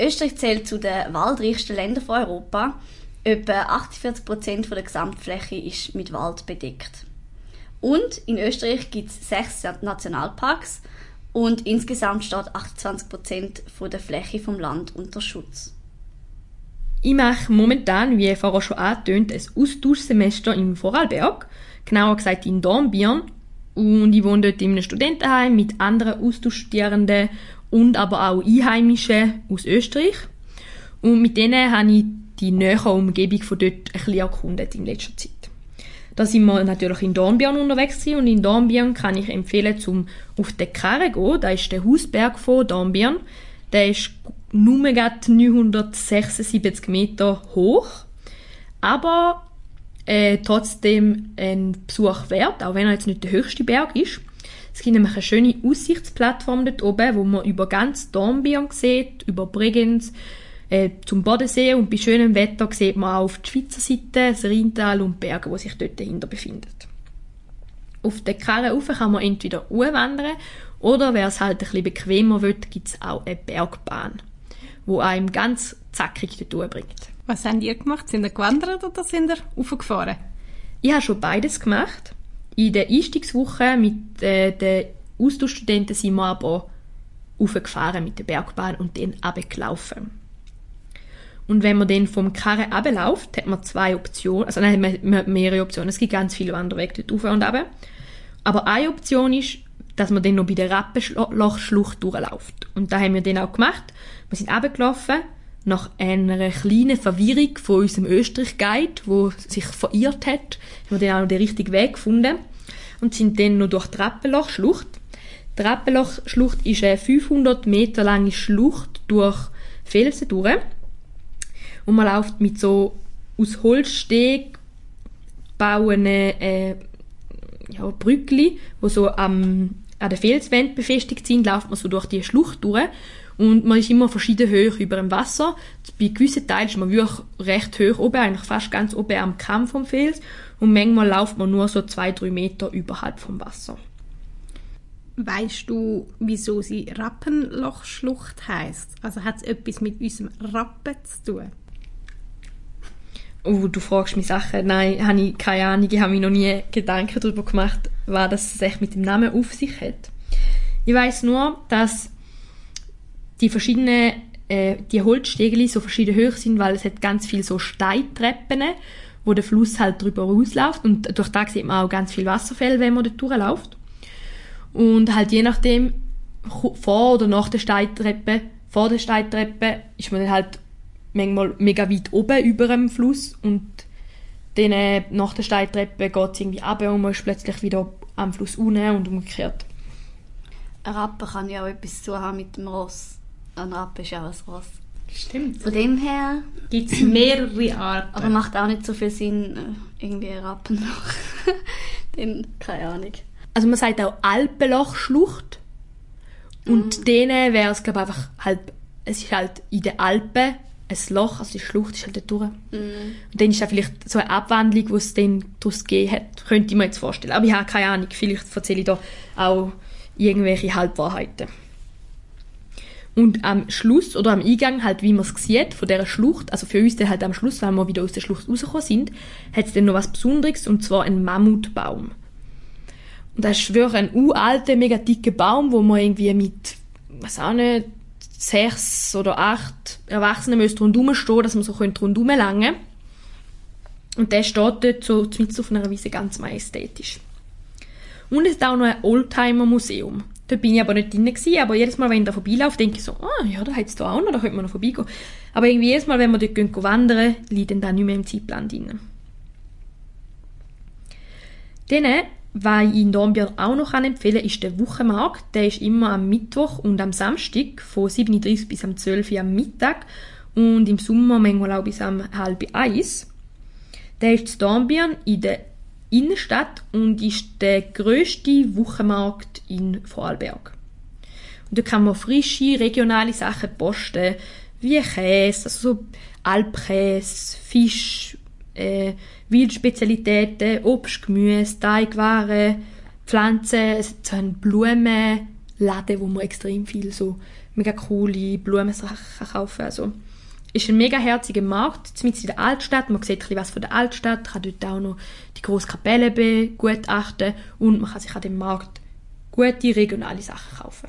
[SPEAKER 4] Österreich zählt zu den waldreichsten Ländern von Europa. Etwa 48 Prozent der Gesamtfläche ist mit Wald bedeckt. Und in Österreich gibt es sechs Nationalparks und insgesamt steht 28 Prozent der Fläche vom Land unter Schutz.
[SPEAKER 3] Ich mache momentan, wie vorher schon angetönt, ein Austauschsemester im Vorarlberg, genauer gesagt in Dornbirn. Und ich wohne dort in einem Studentenheim mit anderen Austauschstudierenden und aber auch Einheimischen aus Österreich. Und mit denen habe ich die nähere Umgebung von dort ein bisschen erkundet in letzter Zeit. Da sind wir natürlich in Dornbirn unterwegs und in Dornbirn kann ich empfehlen, zum auf den Karre zu gehen. Da ist der Hausberg von Dornbirn. Der ist nur 976 Meter hoch, aber äh, trotzdem ein Besuch wert, auch wenn er jetzt nicht der höchste Berg ist. Es gibt nämlich eine schöne Aussichtsplattform dort oben, wo man über ganz Dornbirn sieht, über Bregenz, äh, zum Bodensee und bei schönem Wetter sieht man auch auf der Schweizer Seite das Rheintal und die Berge, die sich dort dahinter befinden. Auf der Karre rauf kann man entweder wandern oder wer es halt ein bisschen bequemer will, gibt es auch eine Bergbahn, wo einem ganz zackig dort bringt.
[SPEAKER 2] Was habt ihr gemacht? Sind ihr gewandert oder sind ihr raufgefahren?
[SPEAKER 3] Ich habe schon beides gemacht. In der Einstiegswoche mit äh, den Austauschstudenten sind wir aber raufgefahren mit der Bergbahn und dann runtergelaufen. Und wenn man dann vom Karren abläuft, hat man zwei Optionen. Also nein, man mehrere Optionen. Es gibt ganz viele Wanderwege dort rauf und runter. Aber eine Option ist, dass man dann noch bei der Rappenlochschlucht durchläuft. Und da haben wir dann auch gemacht. Wir sind runtergelaufen, nach einer kleinen Verwirrung von unserem Österreich-Guide, der sich verirrt hat, haben wir dann auch noch den richtigen Weg gefunden und sind dann noch durch die Rappenlochschlucht. Die Rappenlochschlucht ist eine 500 Meter lange Schlucht durch Felsen durch und man läuft mit so aus Holzsteg bauen äh, ja, Brückli, wo so am, an der Felswand befestigt sind, läuft man so durch die Schlucht durch und man ist immer verschieden hoch über dem Wasser. Bei gewissen Teilen ist man wirklich recht hoch oben, eigentlich fast ganz oben am Kamm vom Fels und manchmal läuft man nur so zwei, drei Meter überhalb vom Wasser.
[SPEAKER 2] Weißt du, wieso sie Rappenlochschlucht heißt? Also hat es etwas mit unserem Rappen zu tun?
[SPEAKER 3] oh, du fragst mich Sachen, nein, habe ich keine Ahnung, ich habe mir noch nie Gedanken darüber gemacht, was das echt mit dem Namen auf sich hat. Ich weiß nur, dass die verschiedenen, äh, die Holzstegeli so verschieden hoch sind, weil es hat ganz viel so Steintreppen, wo der Fluss halt drüber rausläuft und durch da sieht man auch ganz viel Wasserfälle, wenn man dort durchläuft. Und halt je nachdem, vor oder nach der Steintreppe, vor der Steintreppe ist man dann halt manchmal mega weit oben über dem Fluss und dann äh, nach der Steintreppe geht es irgendwie runter und man ist plötzlich wieder am Fluss unten und umgekehrt.
[SPEAKER 4] Ein Rappe kann ja auch etwas zu haben mit dem Ross. Ein Rappe ist ja auch ein Ross.
[SPEAKER 2] Stimmt.
[SPEAKER 4] Von dem her...
[SPEAKER 2] Gibt es mehrere Arten.
[SPEAKER 4] Aber macht auch nicht so viel Sinn, äh, irgendwie ein Rappen noch. Dann, keine Ahnung.
[SPEAKER 3] Also man sagt auch Alpenlochschlucht. Und mm. denen wäre es, glaube ich, einfach halt, es ist halt in den Alpen ein Loch, also die Schlucht ist halt da durch. Mm. Und dann ist da vielleicht so eine Abwandlung, die es dann daraus gegeben hat, könnte ich mir jetzt vorstellen. Aber ich habe keine Ahnung, vielleicht erzähle ich da auch irgendwelche Halbwahrheiten. Und am Schluss oder am Eingang, halt, wie man es sieht, von dieser Schlucht, also für uns dann halt am Schluss, wenn wir wieder aus der Schlucht rausgekommen sind, hat es dann noch was Besonderes, und zwar einen Mammutbaum. Und das ist wirklich ein uralter, mega dicker Baum, wo man irgendwie mit, was auch nicht, sechs oder acht Erwachsenen müsste rundherum stehen, dass man so rundherum langen Und der steht dort so mit auf einer Wiese ganz majestätisch. Und es ist auch noch ein Oldtimer-Museum. Dort bin ich aber nicht drin gewesen, aber jedes Mal, wenn ich da vorbeilaufe, denke ich so, ah, ja, da hat es da auch noch, da könnte man noch vorbeigehen. Aber irgendwie jedes Mal, wenn wir dort gehen, wandern, liegt dann da nicht mehr im Zeitplan drin. Dann, was ich in Dornbirn auch noch empfehlen kann, ist der Wochenmarkt. Der ist immer am Mittwoch und am Samstag von 7.30 bis am 12 Uhr am Mittag und im Sommer manchmal auch bis am halb eins. Der ist in Dornbirn in der Innenstadt und ist der grösste Wochenmarkt in Vorarlberg. Und da kann man frische, regionale Sachen posten, wie Käse, also so Alpkäse, Fisch, äh, Wildspezialitäten, Obst, Gemüse, Teigwaren, Pflanzen, so einen Blumenladen, wo man extrem viel so mega coole Blumensachen kaufen kann. Also, ist ein mega herziger Markt, mitten in der Altstadt. Man sieht ein bisschen was von der Altstadt, kann dort auch noch die grosse Kapelle begutachten und man kann sich an dem Markt gute regionale Sachen kaufen.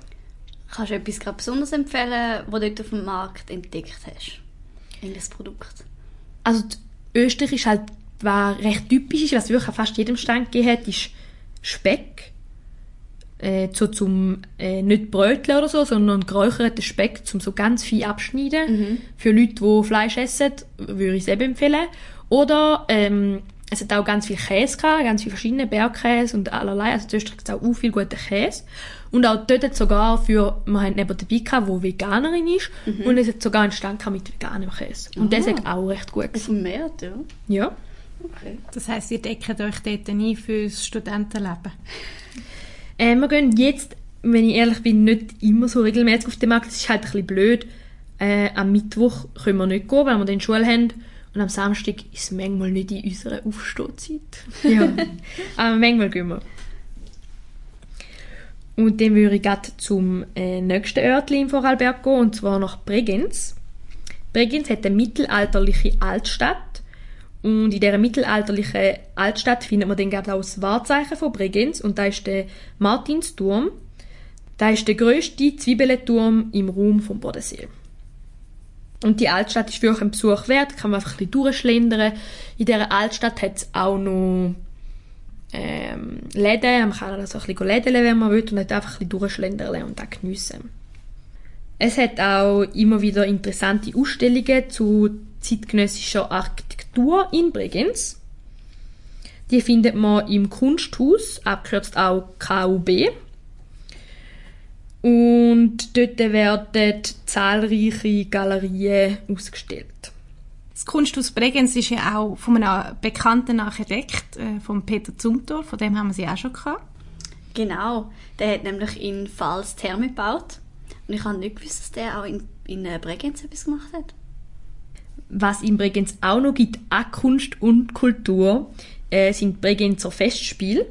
[SPEAKER 4] Kannst du etwas gerade besonders empfehlen, was du dort auf dem Markt entdeckt hast? Irgendes Produkt?
[SPEAKER 3] Also Österreich ist halt, was recht typisch ist, was wirklich an fast jedem Stand gegeben hat, ist Speck äh, so zum äh, nicht Brötchen oder so, sondern geräucherten Speck zum so ganz viel abschneiden.
[SPEAKER 4] Mhm.
[SPEAKER 3] Für Leute, die Fleisch essen, würde ich es eben empfehlen. Oder ähm, es hat auch ganz viel Käse gehabt, ganz viele verschiedene Bergkäse und allerlei. Also zuerst gibt es auch viel guten Käse. Und auch dort hat sogar für, wir haben neben dabei gehabt, die Veganerin ist,
[SPEAKER 4] Mhm.
[SPEAKER 3] und es hat sogar einen Stand mit veganem Käse. Und das
[SPEAKER 4] Aha.
[SPEAKER 3] hat auch recht gut
[SPEAKER 4] Auf dem Markt, ja.
[SPEAKER 3] Ja.
[SPEAKER 4] Okay.
[SPEAKER 2] Das heisst, ihr deckt euch dort ein fürs Studentenleben.
[SPEAKER 3] Äh, wir gehen jetzt, wenn ich ehrlich bin, nicht immer so regelmäßig auf den Markt. Es ist halt ein bisschen blöd. Äh, am Mittwoch können wir nicht gehen, weil wir dann Schule haben. Und am Samstag ist es manchmal nicht in unserer Aufstehzeit. Ja. Aber manchmal gehen wir. Und dann würde ich gerade zum äh, nächsten Örtchen in Vorarlberg gehen, und zwar nach Bregenz. Bregenz hat eine mittelalterliche Altstadt. Und in dieser mittelalterlichen Altstadt findet man dann gerade auch das Wahrzeichen von Bregenz. Und da ist der Martinsturm. Da ist der grösste Zwiebelenturm im Raum vom Bodensee. Und die Altstadt ist wirklich ein Besuch wert, kann man einfach ein bisschen durchschlendern. In dieser Altstadt hat es auch noch ähm, Läden, man kann also ein bisschen lädeln, wenn man will, und einfach ein bisschen durchschlendern und das geniessen. Es hat auch immer wieder interessante Ausstellungen zu zeitgenössischer Architektur in Bregenz. Die findet man im Kunsthaus, abgekürzt auch KUB. Und dort werden zahlreiche Galerien ausgestellt.
[SPEAKER 2] Das Kunsthaus Bregenz ist ja auch von einem bekannten Architekt, äh, von Peter Zumthor, von dem haben wir sie auch schon gehabt.
[SPEAKER 4] Genau. Der hat nämlich in Pfalz Therme gebaut. Und ich habe nicht gewusst, dass der auch in, in äh, Bregenz etwas gemacht hat.
[SPEAKER 3] Was in Bregenz auch noch gibt, an Kunst und Kultur, äh, sind Bregenzer Festspiele.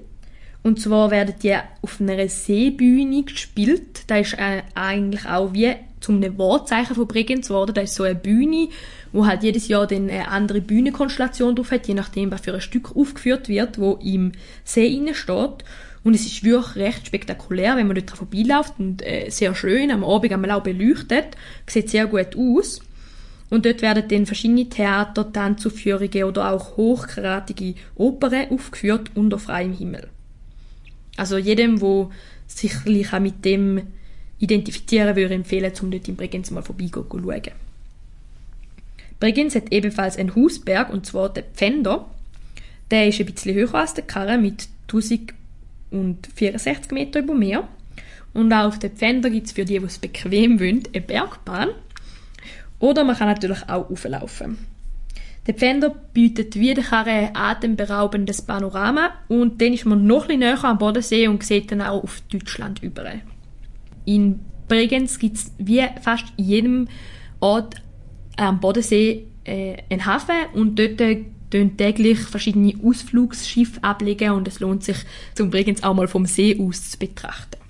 [SPEAKER 3] Und zwar werden die auf einer Seebühne gespielt. Da ist äh, eigentlich auch wie zum einem Wortzeichen von Bregenz geworden. Da ist so eine Bühne, wo halt jedes Jahr dann eine andere Bühnenkonstellation drauf hat, je nachdem, was für ein Stück aufgeführt wird, wo im See innen steht. Und es ist wirklich recht spektakulär, wenn man dort vorbeiläuft und äh, sehr schön, am Abend einmal auch beleuchtet. Sieht sehr gut aus. Und dort werden dann verschiedene Theater, Tanzaufführungen oder auch hochkarätige Opern aufgeführt unter freiem Himmel. Also jedem, wo sich mit dem identifizieren würde, empfehlen, um dort in Bregenz mal vorbeigehen zu schauen. Bregenz hat ebenfalls einen Hausberg, und zwar den Pfänder. Der ist ein bisschen höher als der Karre mit 1064 Meter über Meer. Und auch auf den Pfänder gibt es für die, die es bequem wollen, eine Bergbahn. Oder man kann natürlich auch auflaufen. Der Pfänder bietet wie der Karre ein atemberaubendes Panorama und dann ist man noch ein näher am Bodensee und sieht dann auch auf Deutschland über. In Bregenz gibt es wie fast in jedem Ort am Bodensee äh, einen Hafen und dort äh, tun täglich verschiedene Ausflugsschiffe ablegen und es lohnt sich, zum Bregenz auch mal vom See aus zu betrachten.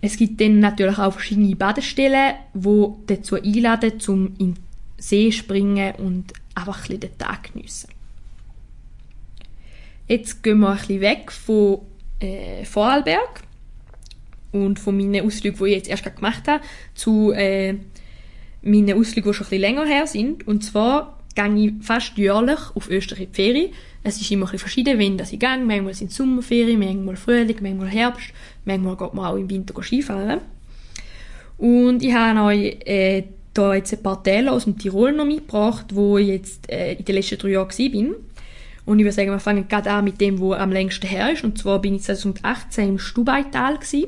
[SPEAKER 3] Es gibt dann natürlich auch verschiedene Badestellen, die dazu einladen, zum in den See springen und einfach ein bisschen den Tag geniessen. Jetzt gehen wir ein bisschen weg von äh, Vorarlberg und von meinen Ausflügen, die ich jetzt erst gemacht habe, zu äh, meinen Ausflügen, die schon ein bisschen länger her sind. Und zwar gehe ich fast jährlich auf Österreich in die Ferien. Es ist immer ein verschieden, wenn das ich gehe. Manchmal sind es Sommerferien, manchmal Frühling, manchmal Herbst, manchmal geht man auch im Winter Skifahren. Und ich habe euch äh, da jetzt ein paar Teile aus dem Tirol noch mitgebracht, wo ich jetzt äh, in den letzten drei Jahren war. Und ich würde sagen, wir fangen gerade an mit dem, wo am längsten her ist. Und zwar bin ich 2018 im Stubaital gewesen.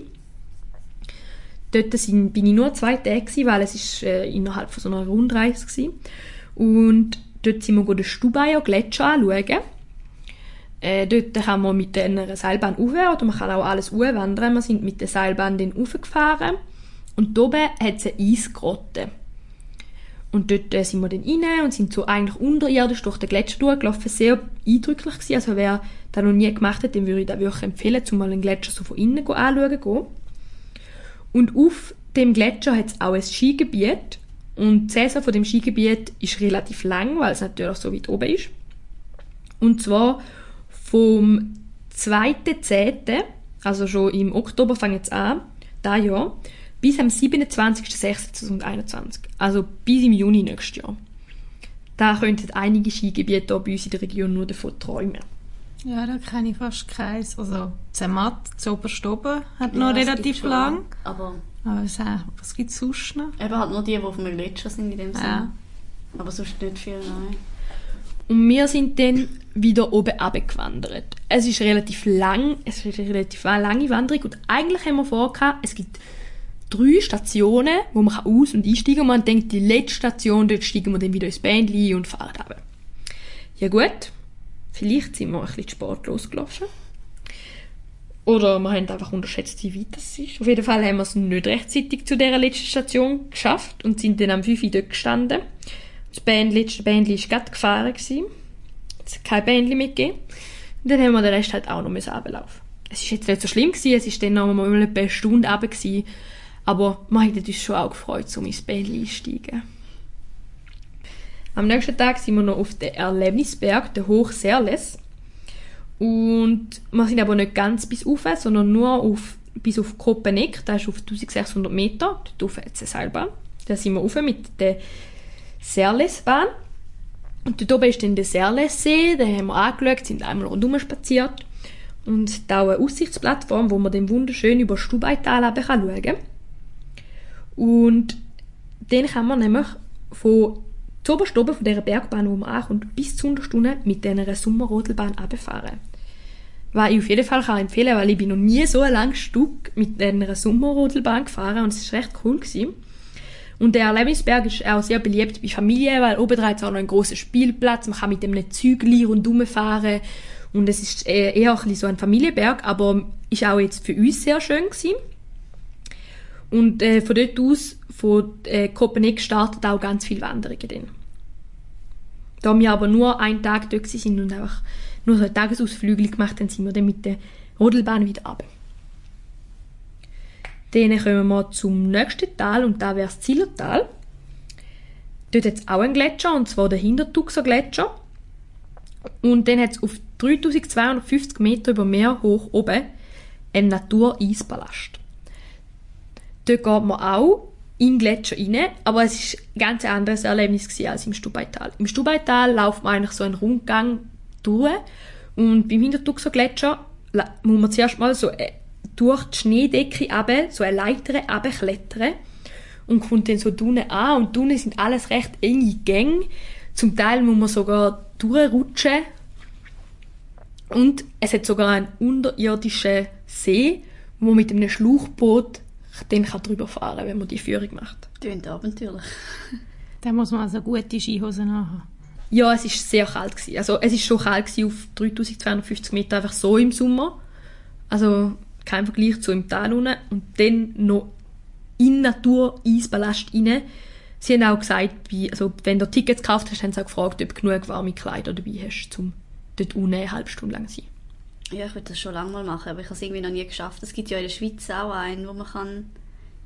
[SPEAKER 3] Dort sind, bin ich nur zwei Tage gewesen, weil es ist äh, innerhalb von so einer Rundreise war. Und dort sind wir den Stubaier Gletscher anschauen. Äh, dort kann man mit einer Seilbahn rauf oder man kann auch alles wandern. Wir sind mit der Seilbahn dann raufgefahren. Und oben hat es eine Eisgrotte. Und dort äh, sind wir dann rein und sind so eigentlich unterirdisch durch den Gletscher durchgelaufen. Sehr eindrücklich gewesen. Also wer das noch nie gemacht hat, dem würde ich das wirklich empfehlen, zum mal einen Gletscher so von innen anschauen gehen. Und auf dem Gletscher hat es auch ein Skigebiet. Und die Saison von dem Skigebiet ist relativ lang, weil es natürlich so weit oben ist. Und zwar vom 2.10., also schon im Oktober fängt es an, da Jahr, bis am 27.06.2021, also bis im Juni nächstes Jahr. Da könnten einige Skigebiete hier bei uns in der Region nur davon träumen.
[SPEAKER 2] Ja, da kenne ich fast keins. Also Zermatt, zu oben hat
[SPEAKER 4] Ja,
[SPEAKER 2] noch relativ
[SPEAKER 4] schon,
[SPEAKER 2] lang.
[SPEAKER 4] Aber
[SPEAKER 2] Aber was, was gibt es sonst noch?
[SPEAKER 4] eben halt nur die, die auf dem Gletscher sind in dem Sinne.
[SPEAKER 2] Ja.
[SPEAKER 4] Aber sonst nicht viel, nein.
[SPEAKER 3] Und wir sind dann wieder oben runtergewandert. Es ist relativ lang, es ist eine relativ lange Wanderung und eigentlich haben wir vor, es gibt drei Stationen, wo man aus- und einsteigen kann. Und man denkt, die letzte Station, dort steigen wir dann wieder ins Bändli und fahren runter. Ja gut, vielleicht sind wir ein bisschen zu spät losgelaufen. Oder wir haben einfach unterschätzt, wie weit das ist. Auf jeden Fall haben wir es nicht rechtzeitig zu dieser letzten Station geschafft und sind dann am 5 Uhr dort gestanden. Das Band, letzte Bändli war gerade gefahren. Es hat kein Bändli mitgegeben. Und dann haben wir den Rest halt auch noch runterlaufen. Es ist jetzt nicht so schlimm gewesen, es ist dann noch mal eine Stunde runter gewesen. Aber wir hätten uns schon auch gefreut, um ins Bändli einsteigen. Am nächsten Tag sind wir noch auf den Erlebnisberg, der Hochserles. Und wir sind aber nicht ganz bis rauf, sondern nur auf, bis auf Kopeneck, das ist auf 1600 Meter. Dort eine Seilbahn. Da sind wir rauf mit der Serlesbahn. Und dort oben ist dann der Serlessee, den haben wir angeschaut, sind einmal rundum spaziert. Und da eine Aussichtsplattform, wo man dann wunderschön über das Stubaital kann schauen kann. Und dann kann man nämlich von zuoberst oben von dieser Bergbahn, wo man ankommt, bis zu Stunde mit dieser Sommerrodelbahn runterfahren. Was ich auf jeden Fall kann empfehlen weil ich bin noch nie so ein langes Stück mit einer Sommerrodelbahn gefahren und es war recht cool. Gewesen. Und der Erlebnisberg ist auch sehr beliebt bei Familien, weil oben dran ist auch noch ein großer Spielplatz, man kann mit dem Zügli rundherum fahren und es ist eher eher ein so ein Familienberg, aber ist auch jetzt für uns sehr schön gewesen. Und äh, von dort aus, von äh, Kopenhagen startet auch ganz viele Wanderungen dann. Da wir aber nur einen Tag dort sind und einfach nur so einen Tagesausflügel gemacht haben, sind wir dann mit der Rodelbahn wieder runter. Dann kommen wir zum nächsten Tal und da wäre das Zillertal. Dort hat es auch einen Gletscher, und zwar der Hintertuxer Gletscher. Und dann hat es auf 3250 Meter über Meer hoch oben einen Natureisballast. Dort geht man auch in den Gletscher rein, aber es war ein ganz anderes Erlebnis als im Stubaital. Im Stubaital läuft man eigentlich so einen Rundgang durch und beim Hintertuxer Gletscher muss man zuerst mal so äh, durch die Schneedecke runter, so eine Leiter runterklettern und kommt dann so unten an und unten sind alles recht enge Gänge. Zum Teil muss man sogar durchrutschen und es hat sogar einen unterirdischen See, wo man mit einem Schlauchboot dann kann drüber fahren kann, wenn man die Führung macht.
[SPEAKER 4] Tönt abenteuerlich.
[SPEAKER 2] Da muss man also gute Skihosen haben.
[SPEAKER 3] Ja, es ist sehr kalt gewesen. Also es ist schon kalt gewesen auf 3250 Meter einfach so im Sommer. Also kein Vergleich zu im Tal unten. Und dann noch in Natur Eisballast rein. Sie haben auch gesagt, also wenn du Tickets gekauft hast, haben sie auch gefragt, ob du genug warme Kleider dabei hast, um dort unten eine halbe Stunde lang zu sein.
[SPEAKER 4] Ja, ich würde das schon lange mal machen, aber ich habe es irgendwie noch nie geschafft. Es gibt ja in der Schweiz auch einen, wo man kann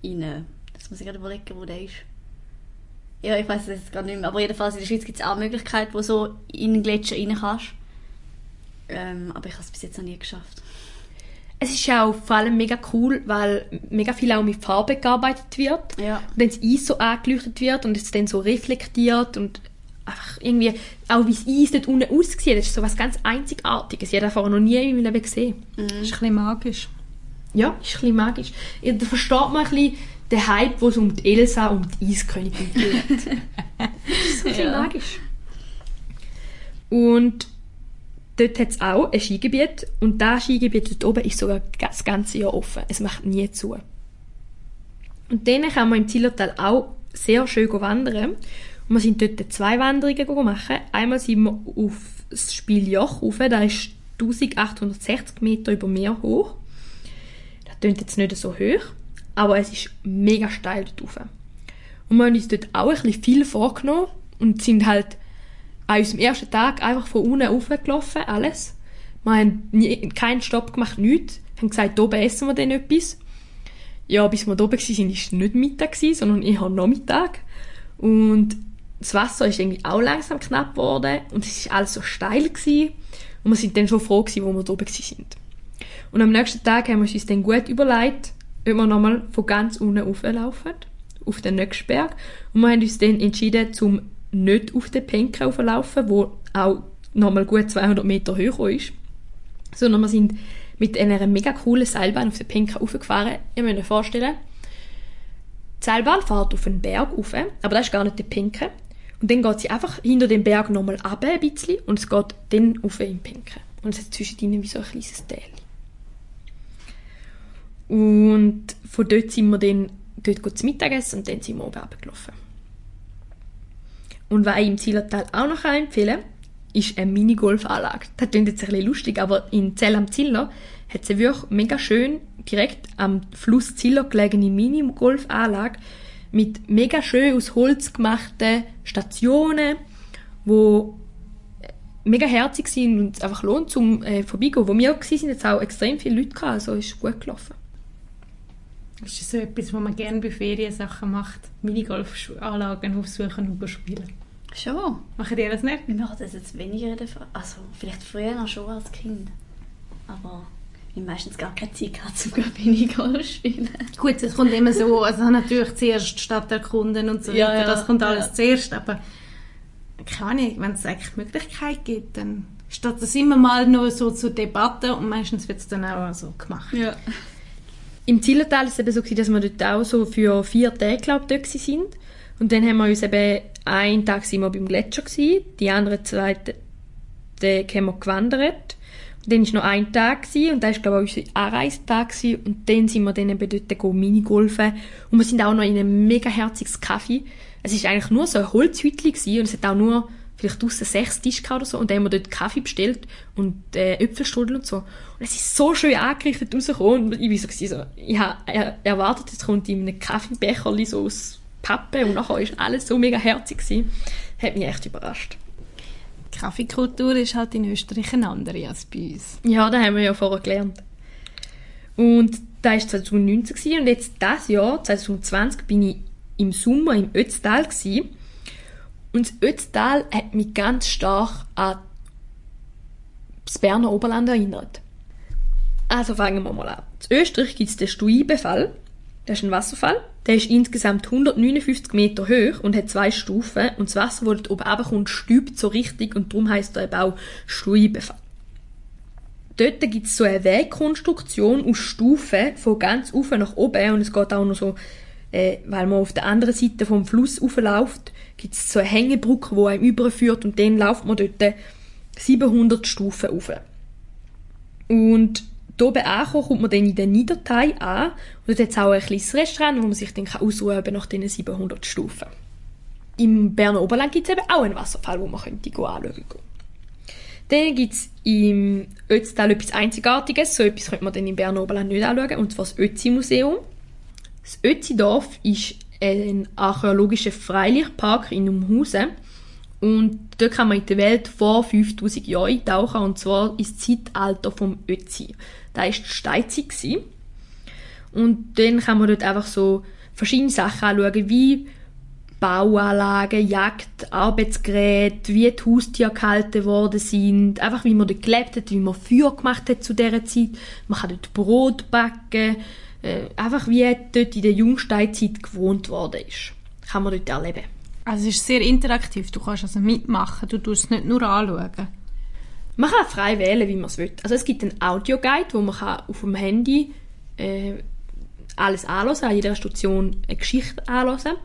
[SPEAKER 4] rein. Das muss ich gerade überlegen, wo der ist. Ja, ich weiß es jetzt gar nicht mehr. Aber jedenfalls in der Schweiz gibt es auch Möglichkeiten, wo du so in den Gletscher rein kannst. Ähm, aber ich habe es bis jetzt noch nie geschafft.
[SPEAKER 3] Es ist ja auch vor allem mega cool, weil mega viel auch mit Farbe gearbeitet wird.
[SPEAKER 4] Ja.
[SPEAKER 3] Und dann das Eis so angeleuchtet wird und es dann so reflektiert und einfach irgendwie, auch wie das Eis dort unten aussieht, das ist so was ganz Einzigartiges. Ich habe das vorher noch nie in meinem Leben gesehen.
[SPEAKER 2] Das ist ein bisschen magisch.
[SPEAKER 3] Ja, ist ein bisschen magisch. Ja, Da versteht man ein bisschen den Hype, wo es um die Elsa und die Eiskönigin geht. das ist so ein bisschen
[SPEAKER 4] Ja.
[SPEAKER 3] magisch. Und dort hat es auch ein Skigebiet und das Skigebiet dort oben ist sogar das ganze Jahr offen. Es macht nie zu. Und dann kann man im Zillertal auch sehr schön wandern. Und wir sind dort zwei Wanderungen machen. Einmal sind wir auf das Spieljoch rauf, das ist 1860 Meter über Meer hoch. Das klingt jetzt nicht so hoch, aber es ist mega steil dort rauf. Und wir haben uns dort auch ein bisschen viel vorgenommen und sind halt an unserem ersten Tag einfach von unten raufgelaufen, alles. Wir haben nie, keinen Stopp gemacht, nichts. Wir haben gesagt, oben essen wir dann etwas. Ja, bis wir da oben waren, war es nicht Mittag, sondern eher Nachmittag. Und das Wasser ist irgendwie auch langsam knapp geworden und es war alles so steil. Gewesen. Und wir sind dann schon froh, gewesen, wo wir da oben sind. Und am nächsten Tag haben wir uns dann gut überlegt, ob wir nochmal von ganz unten rauflaufen, auf den nächsten Berg. Und wir haben uns dann entschieden, zum nicht auf den Penken rauflaufen, wo auch nochmal gut 200 Meter höher ist, sondern wir sind mit einer mega coolen Seilbahn auf den Penken raufgefahren. Ihr müsst euch vorstellen, die Seilbahn fährt auf einen Berg rauf, aber das ist gar nicht der Penken. Und dann geht sie einfach hinter dem Berg nochmal runter ein bisschen und es geht dann auf in den Penken. Und es hat zwischen ihnen wie so ein kleines Tal. Und von dort sind wir dann dort zum Mittagessen und dann sind wir oben runtergelaufen. Und was ich im Zillertal auch noch empfehlen kann, ist eine Minigolfanlage. Das klingt jetzt ein bisschen lustig, aber in Zell am Ziller hat es eine wirklich mega schön direkt am Fluss Ziller gelegene Minigolfanlage mit mega schön aus Holz gemachten Stationen, wo mega herzig sind und es einfach lohnt zum äh, vorbeigehen. Wo wir waren, sind jetzt auch extrem viele Leute gehabt, also ist gut gelaufen.
[SPEAKER 2] Das ist so etwas, was man gerne bei Feriensachen macht. Minigolfanlagen aufsuchen und spielen.
[SPEAKER 4] Schon.
[SPEAKER 2] Machen die das nicht?
[SPEAKER 4] Wir machen das jetzt weniger. Also, vielleicht früher noch schon als Kind. Aber wir haben meistens gar keine Zeit gehabt, um Minigolf spielen.
[SPEAKER 2] Gut, es kommt immer so, also natürlich zuerst Stadt erkunden und so
[SPEAKER 4] Ja,
[SPEAKER 2] weiter,
[SPEAKER 4] ja,
[SPEAKER 2] das kommt alles
[SPEAKER 4] ja.
[SPEAKER 2] zuerst, aber keine Ahnung, wenn es eigentlich die Möglichkeit gibt, dann steht das immer mal nur so zur Debatte und meistens wird es dann auch so gemacht.
[SPEAKER 4] Ja.
[SPEAKER 3] Im Zillertal war es eben so, dass wir dort auch so für vier Tage, glaube ich, dort sind. Und dann haben wir uns eben, einen Tag sind wir beim Gletscher gewesen, die anderen zwei Tage haben wir gewandert. Und dann war noch ein Tag gewesen, und das war, glaube ich, unser Anreisetag gewesen. Und dann sind wir dann eben dort go Minigolfen. Und wir sind auch noch in einem mega herziges Kaffee. Es war eigentlich nur so ein Holzhütchen und es hat auch nur vielleicht draussen sechs gehabt oder so. Und dann haben wir dort Kaffee bestellt und äh, Äpfelstrudel und so. Und es ist so schön angerichtet rausgekommen. Und ich war so, so ich habe er- erwartet, jetzt kommt in einem Kaffeebecherli so aus Pappe und nachher ist alles so mega herzig gewesen. Hat mich echt überrascht.
[SPEAKER 2] Die Kaffeekultur ist halt in Österreich eine andere als bei uns.
[SPEAKER 3] Ja, das haben wir ja vorher gelernt. Und da war 2019 gewesen, und jetzt das Jahr, 2020, bin ich im Sommer im Ötztal gewesen. Und das Ötztal hat mich ganz stark an das Berner Oberland erinnert. Also fangen wir mal an. In Österreich gibt es den Stuibefall. Das ist ein Wasserfall. Der ist insgesamt 159 Meter hoch und hat zwei Stufen. Und das Wasser, das oben runterkommt, stübt so richtig und darum heisst er eben auch Stuibefall. Dort gibt es so eine Wegkonstruktion aus Stufen von ganz oben nach oben und es geht auch noch so, äh, weil man auf der anderen Seite vom Fluss raufläuft, gibt es so eine Hängebrücke, die einem überführt und dann läuft man dort 700 Stufen rauf. Und hier oben angekommen, kommt man dann in den Niederteil an und dort hat es auch ein kleines Restaurant, wo man sich dann ausruhen kann nach diesen 700 Stufen. Im Berner Oberland gibt es eben auch einen Wasserfall, wo man könnte anschauen könnte. Dann gibt es im Ötztal etwas Einzigartiges. So etwas könnte man dann im Berner Oberland nicht anschauen, und zwar das Ötzi-Museum. Das Ötzidorf ist ein archäologischer Freilichtpark in Umhausen. Und dort kann man in die Welt vor 5000 Jahren eintauchen, und zwar ins Zeitalter vom Ötzi. Da war die Steinzeit. Und dann kann man dort einfach so verschiedene Sachen anschauen, wie Bauanlagen, Jagd, Arbeitsgeräte, wie die Haustiere gehalten worden sind, einfach wie man dort gelebt hat, wie man Feuer gemacht hat zu dieser Zeit. Man kann dort Brot backen, äh, einfach wie dort in der Jungsteinzeit gewohnt worden ist. Kann man dort erleben.
[SPEAKER 2] Also es ist sehr interaktiv. Du kannst also mitmachen. Du tust es nicht nur anschauen.
[SPEAKER 3] Man kann frei wählen, wie man es will. Also es gibt einen Audioguide, wo man kann auf dem Handy äh, alles anhören, an jeder Station eine Geschichte anhören.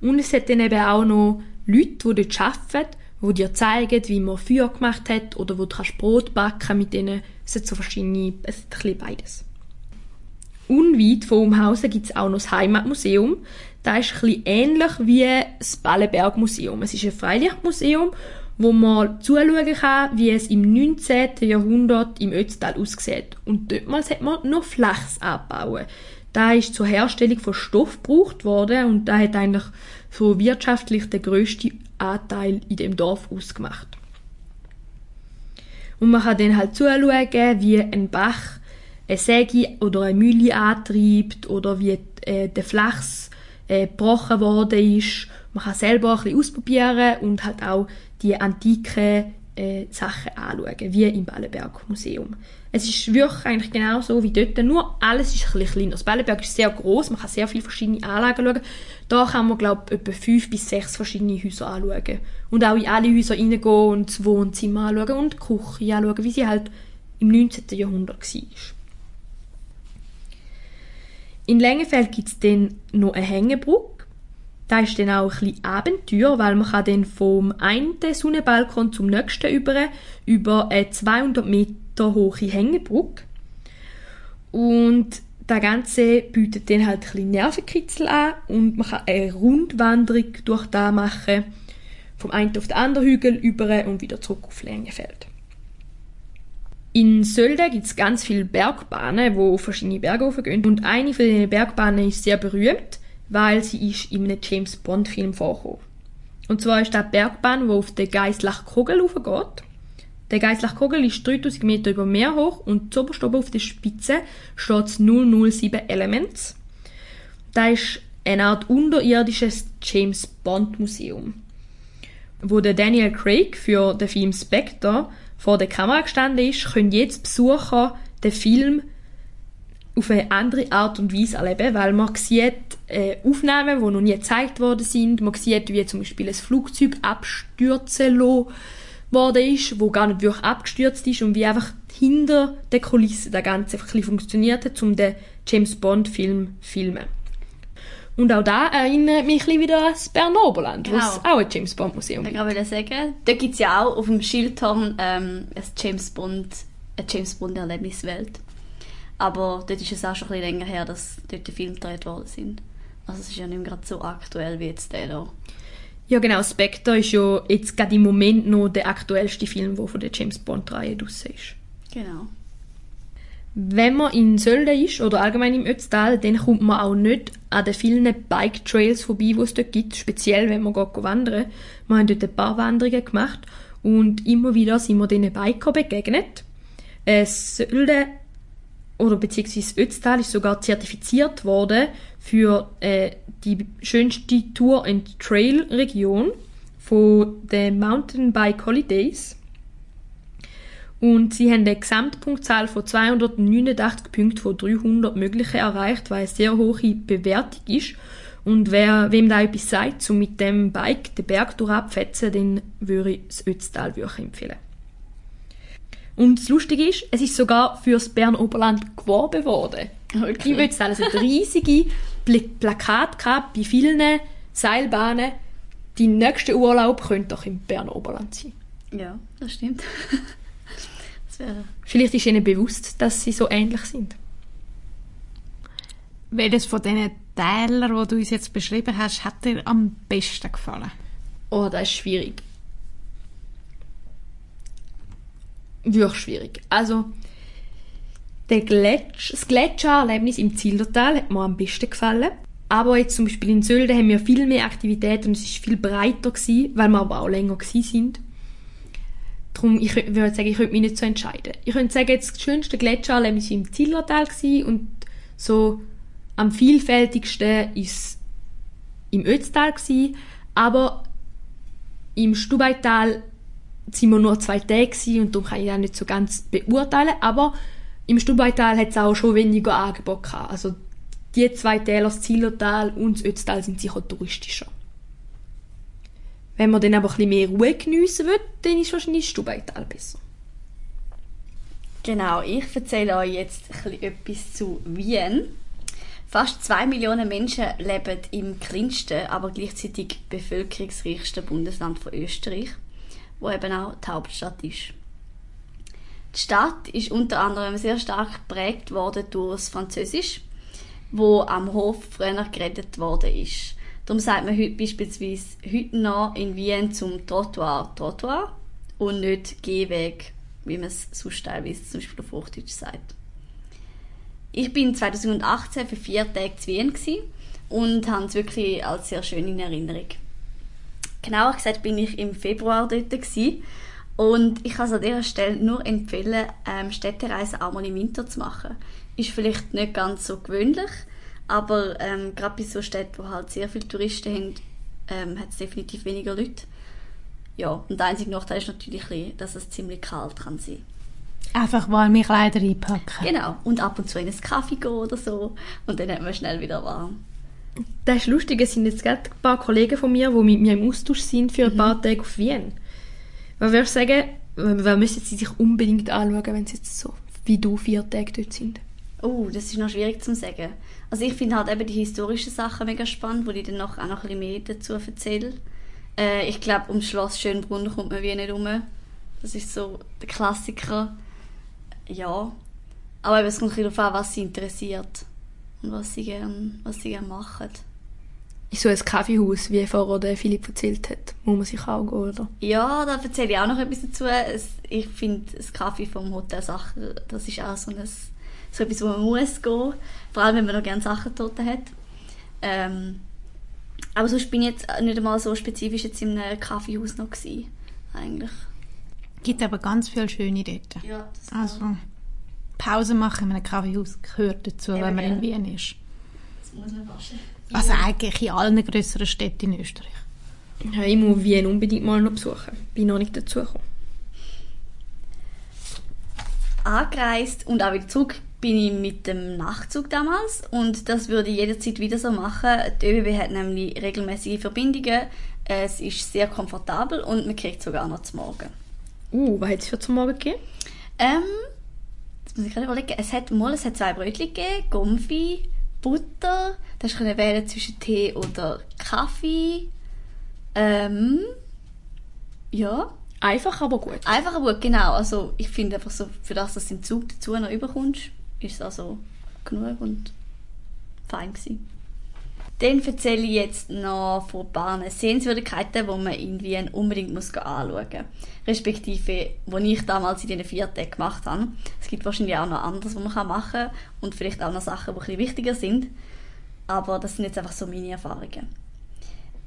[SPEAKER 3] Und es hat dann eben auch noch Leute, die dort arbeiten, die dir zeigen, wie man Feuer gemacht hat oder wo du kannst Brot backen mit denen. Es hat so verschiedene, es hat ein bisschen beides. Unweit von Umhausen gibt es auch noch das Heimatmuseum. Das ist bisschen ähnlich wie das Ballenberg-Museum. Es ist ein Freilichtmuseum, wo man zuschauen kann, wie es im 19. Jahrhundert im Ötztal aussieht. Und dortmals hat man noch Flachs abbauen. Da ist zur Herstellung von Stoff gebraucht worden und da hat eigentlich so wirtschaftlich der größte Anteil in dem Dorf ausgemacht. Und man kann dann halt zuschauen, wie ein Bach eine Säge oder eine Mühle antreibt oder wie äh, der Flachs äh, gebrochen worden ist. Man kann selber ein bisschen ausprobieren und halt auch die antiken äh, Sachen anschauen, wie im Ballenberg Museum. Es ist wirklich eigentlich genau so wie dort, nur alles ist ein bisschen kleiner. Das Ballenberg ist sehr groß, man kann sehr viele verschiedene Anlagen schauen. Da kann man, glaube ich, etwa fünf bis sechs verschiedene Häuser anschauen. Und auch in alle Häuser reingehen und das Wohnzimmer anschauen und die Küche anschauen, wie sie halt im 19. Jahrhundert war. In Längenfeld gibt es dann noch eine Hängebrücke. Da ist dann auch ein bisschen Abenteuer, weil man kann dann vom einen Sonnenbalkon zum nächsten über, über eine 200 Meter hohe Hängebrücke. Und das Ganze bietet dann halt ein bisschen Nervenkitzel an und man kann eine Rundwanderung durch da machen, vom einen auf den anderen Hügel über und wieder zurück auf Längenfeld. In Sölden gibt es ganz viele Bergbahnen, wo verschiedene Berge hochgehen. Und eine von diesen Bergbahnen ist sehr berühmt, weil sie ist in einem James Bond Film vorkommt. Und zwar ist das Bergbahn, die auf den Geislach-Kogel hochgeht. Der Geislach-Kogel ist 3000 Meter über Meer hoch und zuoberst oben auf der Spitze steht das 007 Elements. Das ist eine Art unterirdisches James Bond Museum, wo der Daniel Craig für den Film Spectre vor der Kamera gestanden ist, können jetzt Besucher den Film auf eine andere Art und Weise erleben, weil man sieht äh, Aufnahmen, die noch nie gezeigt worden sind. Man sieht, wie zum Beispiel ein Flugzeug abstürzen worden ist, wo gar nicht wirklich abgestürzt ist und wie einfach hinter der Kulisse das Ganze einfach funktioniert hat, um den James Bond Film zu filmen. Und auch da erinnert mich ein wieder an das Berner Oberland, wo es
[SPEAKER 4] Genau.
[SPEAKER 3] auch ein James Bond Museum
[SPEAKER 4] Ich
[SPEAKER 3] gibt.
[SPEAKER 4] wollte sagen, da gibt es ja auch auf dem Schildturm ähm, ein James Bond, eine James Bond Erlebniswelt. Aber dort ist es auch schon ein bisschen länger her, dass dort die Filme gedreht worden sind. Also es ist ja nicht mehr gerade so aktuell wie jetzt der da.
[SPEAKER 3] Ja genau, Spectre ist ja jetzt gerade im Moment noch der aktuellste Film, der von der James Bond-Reihe draussen ist.
[SPEAKER 4] Genau.
[SPEAKER 3] Wenn man in Sölden ist oder allgemein im Ötztal, dann kommt man auch nicht an den vielen Bike-Trails vorbei, die es dort gibt, speziell wenn man geht wandern. Wir haben dort ein paar Wanderungen gemacht und immer wieder sind wir diesen Biker begegnet. Äh, Sölden oder beziehungsweise Ötztal ist sogar zertifiziert worden für äh, die schönste Tour- and Trail-Region von den Mountainbike Holidays. Und sie haben eine Gesamtpunktzahl von 289 Punkten von 300 möglichen erreicht, was eine sehr hohe Bewertung ist. Und wer, wem da etwas sagt, um mit dem Bike den Berg durchabfetzen, dann würde ich das Ötztal empfehlen. Und das Lustige ist, es ist sogar für das Bern Oberland geworben worden.
[SPEAKER 4] Okay.
[SPEAKER 3] Im Ötztal es hat riesige Pl Plakate gehabt bei vielen Seilbahnen. Die nächste Urlaub könnte doch im Bern Oberland sein.
[SPEAKER 4] Ja, das stimmt. wäre
[SPEAKER 3] Vielleicht ist ihnen bewusst, dass sie so ähnlich sind.
[SPEAKER 2] Welches von diesen Tälern, die du uns jetzt beschrieben hast, hat dir am besten gefallen?
[SPEAKER 3] Oh, das ist schwierig. Wirklich schwierig. Also, der Gletsch, das Gletschererlebnis im Zillertal hat mir am besten gefallen. Aber jetzt zum Beispiel in Sölden haben wir viel mehr Aktivitäten und es ist viel breiter gewesen, weil wir aber auch länger gewesen sind. Darum, ich wür- würde sagen, ich könnte mich nicht so entscheiden. Ich könnte sagen, jetzt das schönste Gletschererlebnis war im Zillertal und so am vielfältigsten ist im Ötztal aber im Stubaital sind wir nur zwei Tage und darum kann ich das nicht so ganz beurteilen, aber im Stubaital hat es auch schon weniger Angebot gehabt. Also die zwei Täler, das Zillertal und das Ötztal, sind sicher touristischer. Wenn man dann aber ein bisschen mehr Ruhe geniessen will, dann ist wahrscheinlich Stubaital besser.
[SPEAKER 4] Genau, ich erzähle euch jetzt etwas zu Wien. Fast zwei Millionen Menschen leben im kleinsten, aber gleichzeitig bevölkerungsreichsten Bundesland von Österreich, wo eben auch die Hauptstadt ist. Die Stadt ist unter anderem sehr stark geprägt worden durch das Französisch, wo am Hof früher geredet worden ist. Darum sagt man heute beispielsweise heute noch in Wien zum Trottoir Trottoir und nicht Gehweg, wie man es sonst teilweise zum Beispiel auf Hochdeutsch sagt. Ich bin 2018 für vier Tage zu Wien und habe es wirklich als sehr schön in Erinnerung. Genauer gesagt bin ich im Februar dort und ich kann es an dieser Stelle nur empfehlen, ähm, Städtereisen auch mal im Winter zu machen. Ist vielleicht nicht ganz so gewöhnlich, aber ähm, gerade bei so Städten, wo halt sehr viele Touristen haben, ähm, hat es definitiv weniger Leute. Ja, und der einzige Nachteil ist natürlich, dass es ziemlich kalt kann sein
[SPEAKER 2] Einfach warme Kleider einpacken.
[SPEAKER 4] Genau, und ab und zu in einen Kaffee gehen oder so und dann hat man schnell wieder warm.
[SPEAKER 3] Das ist lustig, es sind jetzt gerade ein paar Kollegen von mir, die mit mir im Austausch sind für ein paar Tage auf Wien. Was würdest du sagen, was müssen sie sich unbedingt anschauen, wenn sie jetzt so wie du vier Tage dort sind?
[SPEAKER 4] Oh, das ist noch schwierig zu sagen. Also ich finde halt eben die historischen Sachen mega spannend, wo ich dann noch, auch noch ein bisschen mehr dazu erzähle. Äh, ich glaube, um Schloss Schönbrunn kommt man wie nicht rum. Das ist so der Klassiker. Ja. Aber eben, es kommt ein bisschen darauf an, was sie interessiert. Und was sie gerne was sie machen.
[SPEAKER 3] Ist so ein Kaffeehaus, wie vorher der Philipp erzählt hat, muss man sich auch gehen, oder?
[SPEAKER 4] Ja, da erzähle ich auch noch etwas dazu. Es, ich finde, das Kaffee vom Hotel Sacher, das ist auch so, ein, so etwas, wo man muss gehen. Vor allem, wenn man noch gerne Sachen dort hat. Ähm, aber sonst bin ich jetzt nicht einmal so spezifisch jetzt in einem Kaffeehaus noch gewesen, eigentlich.
[SPEAKER 2] Gibt aber ganz viele schöne dort.
[SPEAKER 4] Ja, das
[SPEAKER 2] Also, Pause machen in einem Kaffeehaus gehört dazu,
[SPEAKER 4] Eben,
[SPEAKER 2] wenn man in. Wien ist.
[SPEAKER 4] muss man waschen.
[SPEAKER 2] Also eigentlich in allen grösseren Städten in Österreich.
[SPEAKER 3] Ja, ich muss Wien unbedingt mal noch besuchen. Bin noch nicht dazugekommen.
[SPEAKER 4] angereist und auch wieder zurück bin ich mit dem Nachtzug damals und das würde ich jederzeit wieder so machen. Die ÖBB hat nämlich regelmäßige Verbindungen, es ist sehr komfortabel und man kriegt sogar noch zum Morgen.
[SPEAKER 3] Uh, was hat es für zum Morgen gegeben?
[SPEAKER 4] Ähm, jetzt muss ich gerade überlegen, es hat mal, es hat zwei Brötchen gegeben, Gomfi, Butter, da hast du wählen zwischen Tee oder Kaffee. Ähm, ja,
[SPEAKER 3] Einfach, aber gut.
[SPEAKER 4] Einfach gut, genau. Also ich finde einfach so, für das, dass du im Zug dazu noch überkommst, ist also genug und fein gewesen. Dann erzähle ich jetzt noch von ein paar Sehenswürdigkeiten, die man in Wien unbedingt muss anschauen muss. Respektive, die ich damals in diesen vier Tagen gemacht habe. Es gibt wahrscheinlich auch noch anderes, was man machen kann und vielleicht auch noch Sachen, die ein bisschen wichtiger sind. Aber das sind jetzt einfach so meine Erfahrungen.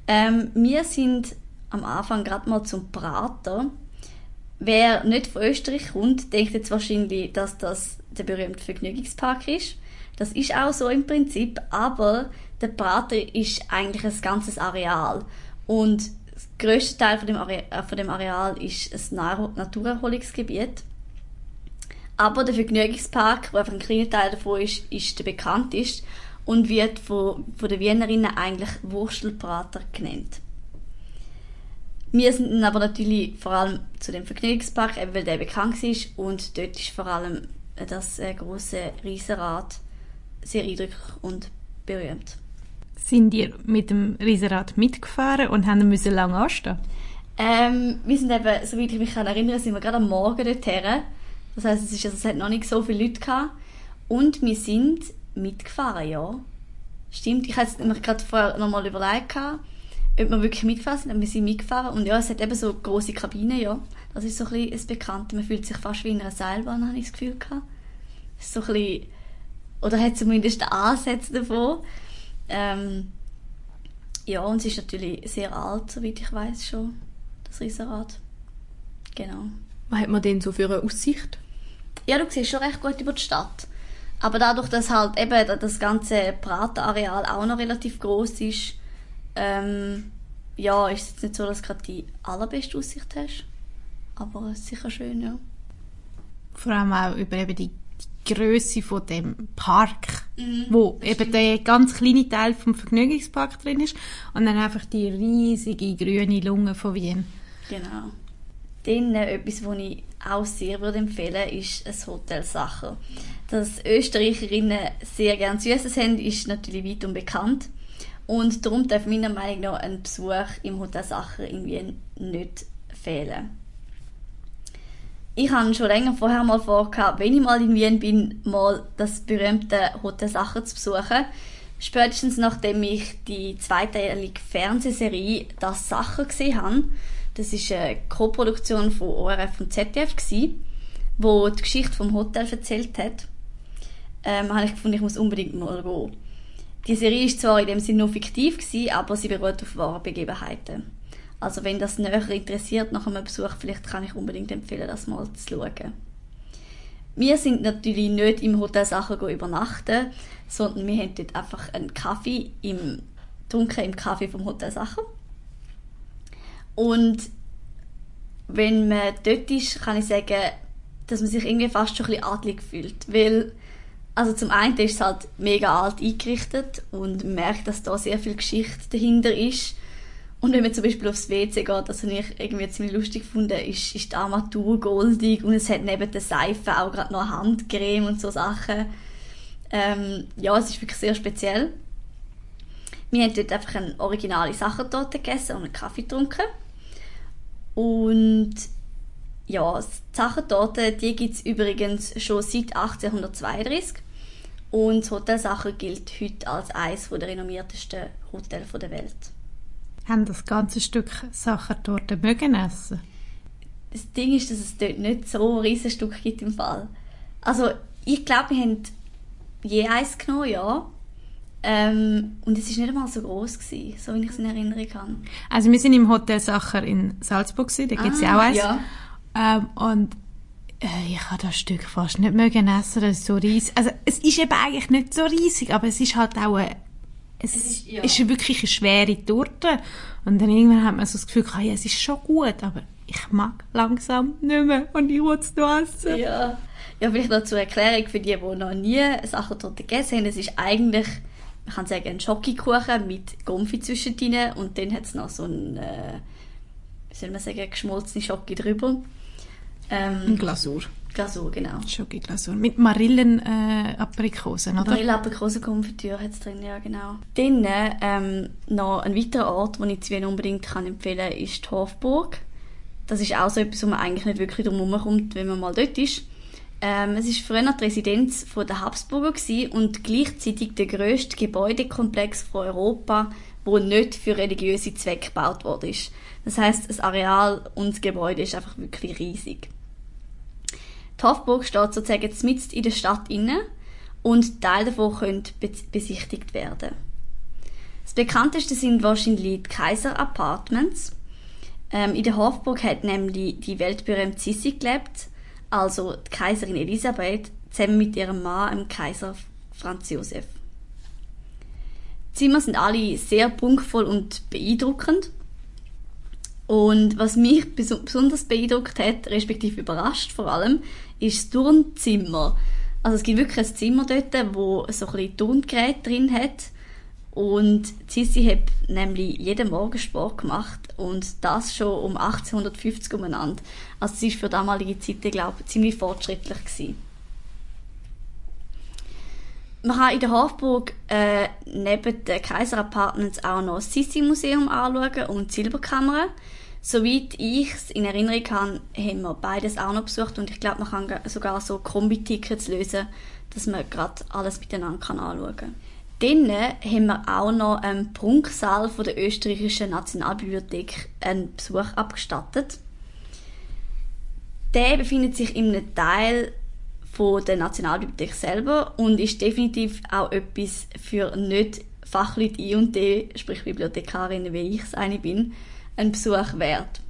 [SPEAKER 4] Ähm, wir sind am Anfang gerade mal zum Prater. Wer nicht von Österreich kommt, denkt jetzt wahrscheinlich, dass das der berühmte Vergnügungspark ist. Das ist auch so im Prinzip, aber der Prater ist eigentlich ein ganzes Areal. Und der grösste Teil von dem, Are äh, von dem Areal ist ein Na- Naturerholungsgebiet. Aber der Vergnügungspark, der einfach ein kleiner Teil davon ist, ist der bekannteste und wird von, von den Wienerinnen eigentlich Wurstelprater genannt. Wir sind aber natürlich vor allem zu dem Vergnügungspark, weil der bekannt ist und dort ist vor allem das äh, große Riesenrad sehr eindrücklich und berühmt.
[SPEAKER 2] Sind ihr mit dem Riesenrad mitgefahren und haben müssen lange anstehen?
[SPEAKER 4] Ähm, wir sind eben, soweit ich mich kann erinnern, sind wir gerade am Morgen dorthin. Das heisst, es, ist, also, es hat noch nicht so viele Leute gehabt. Und wir sind mitgefahren, ja. Stimmt, ich hatte mir gerade vorher nochmal überlegt, gehabt, ob wir wirklich mitgefahren sind. Aber wir sind mitgefahren. Und ja, es hat eben so große Kabinen, ja. Das ist so ein bisschen das Bekannte. Man fühlt sich fast wie in einer Seilbahn, habe ich das Gefühl gehabt. Ist so ein bisschen, oder hat zumindest Ansätze davon. Ähm, ja, und es ist natürlich sehr alt, soweit ich weiß schon, das Riesenrad. Genau.
[SPEAKER 3] Was hat man denn so für eine Aussicht?
[SPEAKER 4] Ja, du siehst schon recht gut über die Stadt. Aber dadurch, dass halt eben das ganze Pratenareal auch noch relativ groß ist, ähm, ja, ist es jetzt nicht so, dass du gerade die allerbeste Aussicht hast. Aber es ist sicher schön, ja.
[SPEAKER 2] Vor allem auch über eben die, die Größe von dem Park, wo eben der ganz kleine Teil vom Vergnügungspark drin ist und dann einfach die riesige grüne Lunge von Wien.
[SPEAKER 4] Genau. Dann äh, etwas, was ich auch sehr würde empfehlen ist ein Hotel Sacher. Dass Österreicherinnen sehr gerne Süßes haben, ist natürlich weit und bekannt. Und darum darf meiner Meinung nach ein Besuch im Hotel Sacher in Wien nicht fehlen. Ich habe schon länger vorher mal vorgehabt, wenn ich mal in Wien bin, mal das berühmte Hotel Sacher zu besuchen. Spätestens nachdem ich die zweiteilige Fernsehserie Das Sacher gesehen habe. Das ist eine Co-Produktion von ORF und ZDF gsi, wo die Geschichte vom Hotel erzählt hat. Ähm, habe ich gefunden, ich muss unbedingt mal gehen. Die Serie ist zwar in dem Sinne nur fiktiv gsi, aber sie beruht auf wahren Begebenheiten. Also wenn das näher interessiert nach einem Besuch, vielleicht kann ich unbedingt empfehlen, das mal zu schauen. Wir sind natürlich nicht im Hotel Sacher übernachten, sondern wir haben dort einfach einen Kaffee im Dunkeln im Kaffee vom Hotel Sacher. Und wenn man dort ist, kann ich sagen, dass man sich irgendwie fast schon ein bisschen adlig fühlt, weil also zum einen ist es halt mega alt eingerichtet und man merkt, dass da sehr viel Geschichte dahinter ist. Und wenn man zum Beispiel aufs WC geht, das habe ich irgendwie ziemlich lustig gefunden, ist, ist die Armatur goldig und es hat neben der Seife auch gerade noch Handcreme und so Sachen. Ähm, ja, es ist wirklich sehr speziell. Wir haben dort einfach eine originale Sachertorte gegessen und einen Kaffee getrunken. Und ja, die Sachertorte, die gibt es übrigens schon seit 1832. Und das Hotel Sacher gilt heute als eines der renommiertesten Hotels der Welt.
[SPEAKER 2] Haben das ganze Stück Sachertorte mögen essen?
[SPEAKER 4] Das Ding ist, dass es dort nicht so ein riesiges Stück gibt im Fall. Also, ich glaube, wir haben je eins genommen, ja. Ähm, und es war nicht einmal so groß gewesen, so wie ich es in Erinnerung habe.
[SPEAKER 2] Also wir sind im Hotel Sacher in Salzburg, gewesen, da gibt es ja auch eins.
[SPEAKER 4] Ja.
[SPEAKER 2] Ähm, und ich habe das Stück fast nicht mögen essen, das ist so riesig. Also es ist eben eigentlich nicht so riesig, aber es ist halt auch eine, es,
[SPEAKER 4] ist- ja.
[SPEAKER 2] ist wirklich eine schwere Torte. Und dann irgendwann hat man so das Gefühl, ah, ja, es ist schon gut, aber ich mag langsam nicht mehr und ich will es noch essen.
[SPEAKER 4] Ja. ja, vielleicht noch zur Erklärung für die, die noch nie Sachertorte gegessen haben. Es ist eigentlich, man kann sagen, ein Schokokuchen mit Gomfi zwischendrin und dann hat es noch so ein, äh, wie soll man sagen, geschmolzene Schoki drüber. Ähm,
[SPEAKER 2] Glasur.
[SPEAKER 4] Glasur, genau.
[SPEAKER 2] Schoki-Glasur. Mit Marillen äh, oder?
[SPEAKER 4] Vanille Aprikosenkonfitüre hat es drin, ja genau. Dann ähm, noch ein weiterer Ort, den ich zu Wien unbedingt kann empfehlen kann, ist die Hofburg. Das ist auch so etwas, wo man eigentlich nicht wirklich drum herumkommt, wenn man mal dort ist. Ähm, es ist früher die Residenz der Habsburger gewesen und gleichzeitig der grösste Gebäudekomplex von Europa, wo nicht für religiöse Zwecke gebaut worden ist. Das heißt, das Areal und das Gebäude ist einfach wirklich riesig. Die Hofburg steht sozusagen mitten in der Stadt inne und Teile davon können be besichtigt werden. Das bekannteste sind wahrscheinlich die Kaiser Apartments. Ähm, in der Hofburg hat nämlich die weltberühmte Sissi gelebt, also die Kaiserin Elisabeth, zusammen mit ihrem Mann, dem Kaiser Franz Josef. Die Zimmer sind alle sehr prunkvoll und beeindruckend. Und was mich beso- besonders beeindruckt hat, respektive überrascht vor allem, ist das Turnzimmer. Also es gibt wirklich ein Zimmer dort, wo so ein bisschen Turngerät drin hat. Und Sissi hat nämlich jeden Morgen Sport gemacht und das schon um 1850 umeinander. Also sie ist für damalige Zeiten, glaube ich, ziemlich fortschrittlich gewesen. Man kann in der Hofburg äh, neben den Kaiser Apartments auch noch das Sissi-Museum anschauen und die Silberkammer. Soweit ich es in Erinnerung habe, haben wir beides auch noch besucht und ich glaube, man kann ga- sogar so Kombi-Tickets lösen, dass man gerade alles miteinander kann anschauen kann. Dann haben wir auch noch im Prunksaal von der österreichischen Nationalbibliothek einen Besuch abgestattet. Der befindet sich in einem Teil von der Nationalbibliothek selber und ist definitiv auch etwas für nicht Fachleute I und D, sprich Bibliothekarinnen, wie ich es eine bin, ein Besuch wert.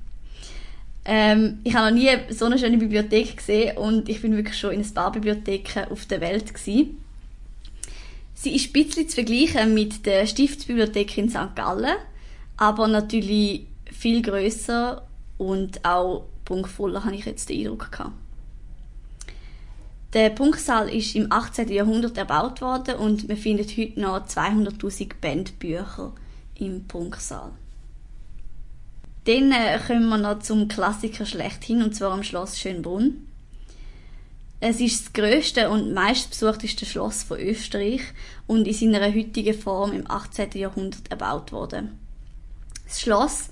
[SPEAKER 4] Ähm, ich habe noch nie so eine schöne Bibliothek gesehen und ich bin wirklich schon in ein paar Bibliotheken auf der Welt gewesen. Sie ist ein bisschen zu vergleichen mit der Stiftsbibliothek in St. Gallen, aber natürlich viel größer und auch prunkvoller, habe ich jetzt den Eindruck gehabt. Der Prunksaal ist im 18. Jahrhundert erbaut worden und man findet heute noch 200.000 Bandbücher im Prunksaal. Dann äh, kommen wir noch zum Klassiker schlechthin, und zwar am Schloss Schönbrunn. Es ist das grösste und meistbesuchteste Schloss von Österreich und in seiner heutigen Form im 18. Jahrhundert erbaut worden. Das Schloss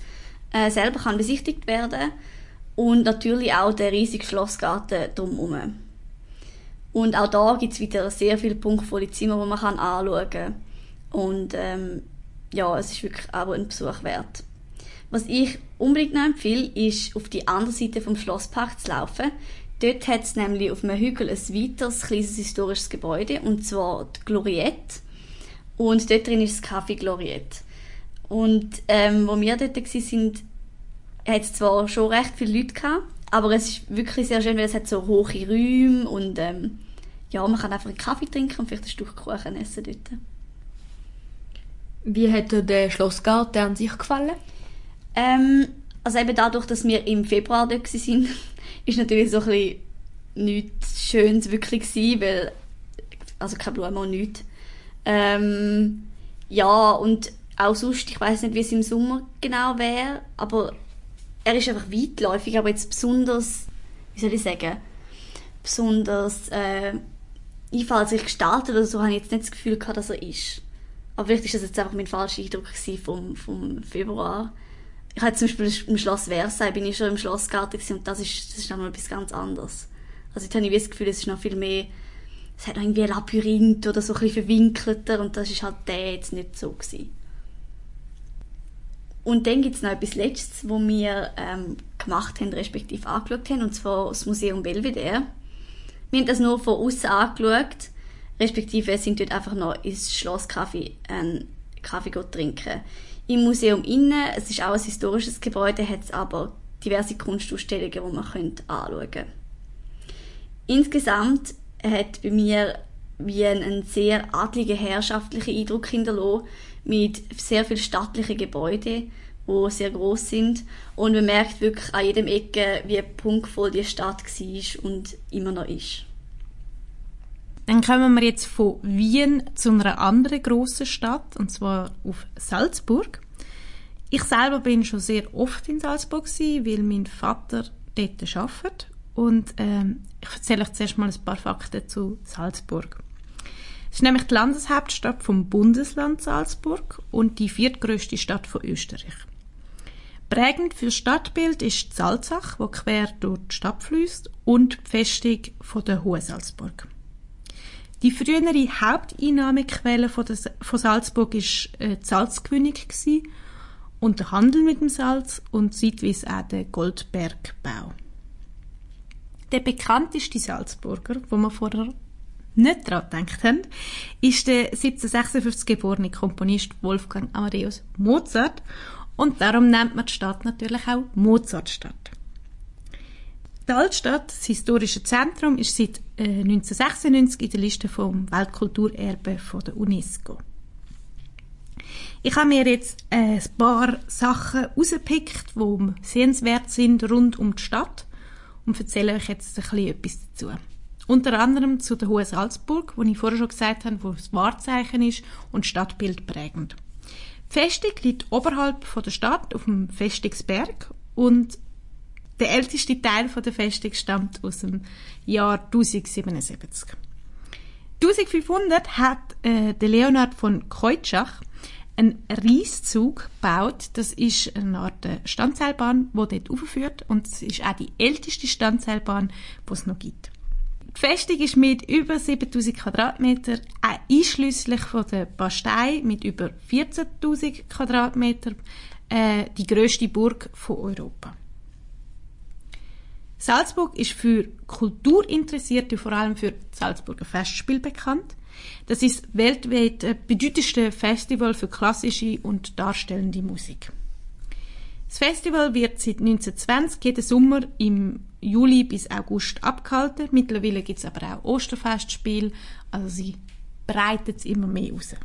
[SPEAKER 4] äh, selber kann besichtigt werden und natürlich auch der riesige Schlossgarten drumherum. Und auch da gibt es wieder sehr viele punktvolle Zimmer, die man kann anschauen kann. Und ähm, ja, es ist wirklich auch ein Besuch wert. Was ich unbedingt noch empfehle, ist, auf die andere Seite vom Schlosspark zu laufen. Dort hat es nämlich auf einem Hügel ein weiteres kleines historisches Gebäude, und zwar die Gloriette. Und dort drin ist das Café Gloriette. Und ähm, wo wir dort waren, hat es zwar schon recht viele Leute gehabt, aber es ist wirklich sehr schön, weil es hat so hohe Räume und ähm, ja, man kann einfach einen Kaffee trinken und vielleicht ein Stück Kuchen essen dort.
[SPEAKER 3] Wie hat dir der Schlossgarten an sich gefallen?
[SPEAKER 4] Ähm, also eben dadurch, dass wir im Februar dort waren, ist natürlich so ein bisschen nichts Schönes wirklich gewesen, weil, also keine Blumen und nichts. Ähm, ja, und auch sonst, ich weiß nicht, wie es im Sommer genau wäre, aber er ist einfach weitläufig, aber jetzt besonders, wie soll ich sagen, besonders äh, einfallsreich gestaltet oder so, habe ich jetzt nicht das Gefühl gehabt, dass er ist. Aber vielleicht ist das jetzt einfach mein falscher Eindruck vom, vom Februar. Ich hatte zum Beispiel im Schloss Versailles, bin ich schon im Schlossgarten und das ist, das ist nochmal etwas ganz anderes. Also jetzt habe ich das Gefühl, es ist noch viel mehr, es hat noch irgendwie ein Labyrinth oder so ein bisschen verwinkelter und das ist halt der jetzt nicht so gewesen. Und dann gibt es noch etwas Letztes, was wir ähm, gemacht haben, respektive angeschaut haben, und zwar das Museum Belvedere. Wir haben das nur von außen angeschaut, respektive sind dort einfach noch ins Schlosskaffee einen Kaffee trinken. Im Museum innen, es ist auch ein historisches Gebäude, hat es aber diverse Kunstausstellungen, die man anschauen könnte. Insgesamt hat bei mir wie ein, ein sehr adliger, herrschaftlicher Eindruck hinterlassen, mit sehr vielen stattlichen Gebäuden, die sehr groß sind. Und man merkt wirklich an jedem Ecke, wie punktvoll die Stadt war und immer noch ist.
[SPEAKER 2] Dann kommen wir jetzt von Wien zu einer anderen grossen Stadt, und zwar auf Salzburg. Ich selber bin schon sehr oft in Salzburg gewesen, weil mein Vater dort arbeitet. Und ähm, ich erzähle euch zuerst mal ein paar Fakten zu Salzburg. Es ist nämlich die Landeshauptstadt vom Bundesland Salzburg und die viertgrößte Stadt von Österreich. Prägend für das Stadtbild ist die Salzach, wo quer durch die Stadt fließt, und die Festung von der Hohen Salzburg. Die frühere Haupteinnahmequelle von, der, von Salzburg ist äh, die Salzgewinnung gewesen und der Handel mit dem Salz und zeitweise auch der Goldbergbau. Der bekannteste Salzburger, wo man vorher nicht daran gedacht haben, ist der 1756 geborene Komponist Wolfgang Amadeus Mozart und darum nennt man die Stadt natürlich auch Mozartstadt. Die Altstadt, das historische Zentrum, ist seit äh, 1996 in der Liste vom Weltkulturerbe von der UNESCO. Ich habe mir jetzt äh, ein paar Sachen rausgepickt, die sehenswert sind rund um die Stadt und erzähle euch jetzt ein bisschen etwas dazu. Unter anderem zu der Hohen Salzburg, wo ich vorher schon gesagt habe, wo das Wahrzeichen ist und Stadtbild prägend. Die Festung liegt oberhalb von der Stadt auf dem Festungsberg und der älteste Teil von der Festung stammt aus dem Jahr 1077. 1500 hat äh, der Leonhard von Keutschach einen Reiszug gebaut. Das ist eine Art äh, Standseilbahn, die dort aufführt und es ist auch die älteste Standseilbahn, die es noch gibt. Die Festung ist mit über 7000 Quadratmeter, einschließlich von der Bastei mit über 14.000 Quadratmeter, äh, die größte Burg von Europa. Salzburg ist für Kulturinteressierte vor allem für Salzburger Festspiel bekannt. Das ist weltweit das bedeutendste Festival für klassische und darstellende Musik. Das Festival wird seit 1920 jeden Sommer im Juli bis August abgehalten. Mittlerweile gibt es aber auch Osterfestspiele, also sie breitet es immer mehr aus.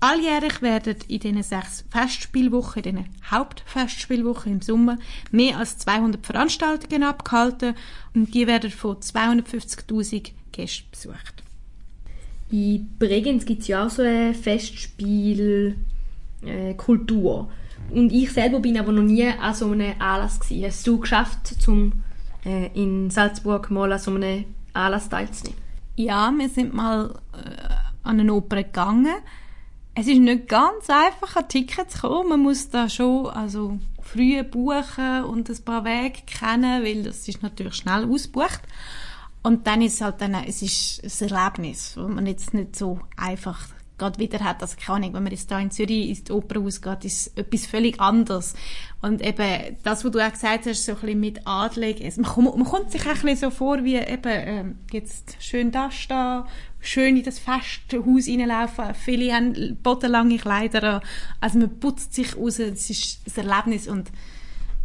[SPEAKER 2] Alljährlich werden in diesen sechs Festspielwochen, in diesen Hauptfestspielwochen im Sommer, mehr als 200 Veranstaltungen abgehalten und die werden von 250.000 Gästen besucht.
[SPEAKER 3] In Bregenz gibt es ja auch so eine Festspielkultur. Äh, und ich selber bin aber noch nie an so einem Anlass gewesen. Hast du geschafft, zum äh, in Salzburg mal an so einem Anlass teilzunehmen?
[SPEAKER 2] Ja, wir sind mal äh, an eine Oper gegangen es ist nicht ganz einfach, an Tickets zu kommen. Man muss da schon also früh buchen und ein paar Wege kennen, weil das ist natürlich schnell ausgebucht. Und dann ist es halt dann, es ist ein Erlebnis, wo man jetzt nicht so einfach gerade wieder hat. Also keine Ahnung, wenn man jetzt da in Zürich ins Opernhaus geht, ist etwas völlig anderes. Und eben das, was du auch gesagt hast, so ein bisschen mit Adlig, man, kommt, man kommt sich auch ein bisschen so vor, wie eben ähm, jetzt schön da schön in das Festhaus reinlaufen. Viele haben bodenlange Kleider an. Also man putzt sich raus, es ist ein Erlebnis und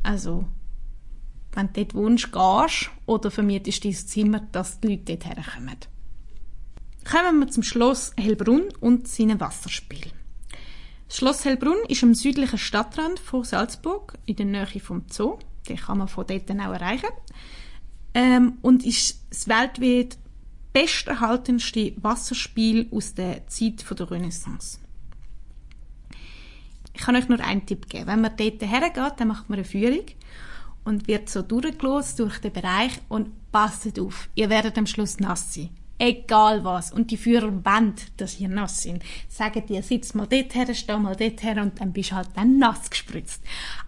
[SPEAKER 2] also wenn du dort wohnst, gehst oder vermietest dein Zimmer, dass die Leute dort herkommen. Kommen wir zum Schloss Hellbrunn und seinem Wasserspiel. Das Schloss Hellbrunn ist am südlichen Stadtrand von Salzburg, in der Nähe vom Zoo. Den kann man von dort auch erreichen. Ähm, und ist das weltweit besterhaltenste Wasserspiel aus der Zeit der Renaissance. Ich kann euch nur einen Tipp geben. Wenn man dort hergeht, dann macht man eine Führung und wird so durchgelost durch den Bereich und passt auf, ihr werdet am Schluss nass sein egal was. Und die Führer wollen, dass ihr nass sind. Sagen dir, sitz mal dort her, steh mal dort her und dann bist du halt dann nass gespritzt.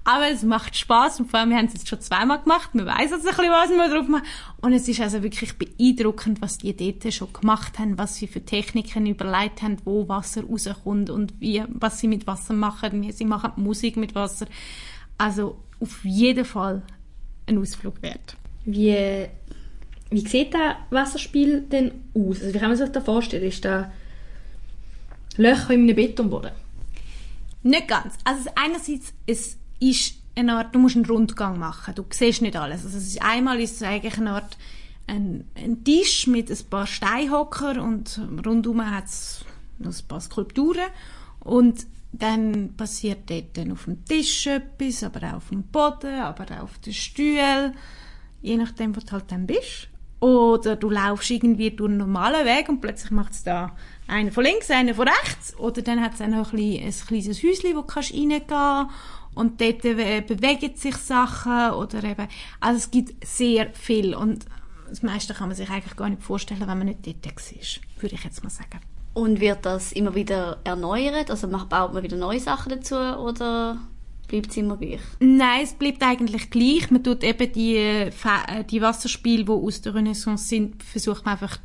[SPEAKER 2] Aber es macht Spaß und vor allem, wir haben es jetzt schon zweimal gemacht, wir wissen jetzt ein bisschen, was wir drauf machen. Und es ist also wirklich beeindruckend, was die dort schon gemacht haben, was sie für Techniken überlegt haben, wo Wasser rauskommt und wie, was sie mit Wasser machen, wie sie machen Musik mit Wasser. Also auf jeden Fall ein Ausflug wert.
[SPEAKER 3] Wie wie sieht das Wasserspiel denn aus? Also wie kann man sich das vorstellen? Ist da Löcher in einem Betonboden?
[SPEAKER 2] Nicht ganz. Also einerseits es eine Art, du musst einen Rundgang machen. Du siehst nicht alles. Also es ist, einmal ist es eigentlich eine Art ein, ein Tisch mit ein paar Steinhocker und rundum hat es noch ein paar Skulpturen und dann passiert dort auf dem Tisch etwas, aber auch auf dem Boden, aber auch auf den Stühlen, je nachdem, wo du halt dann bist. Oder du laufst irgendwie durch einen normalen Weg und plötzlich macht es da einen von links, einen von rechts. Oder dann hat es auch noch ein, ein kleines Häuschen, wo du reingehen kannst und dort bewegen sich Sachen oder eben, also es gibt sehr viel und das meiste kann man sich eigentlich gar nicht vorstellen, wenn man nicht dort ist, würde ich jetzt mal sagen.
[SPEAKER 4] Und wird das immer wieder erneuert? Also baut man wieder neue Sachen dazu oder Bleibt es immer gleich?
[SPEAKER 2] Nein, es bleibt eigentlich gleich. Man tut eben die, äh, die Wasserspiele, die aus der Renaissance sind, versucht man einfach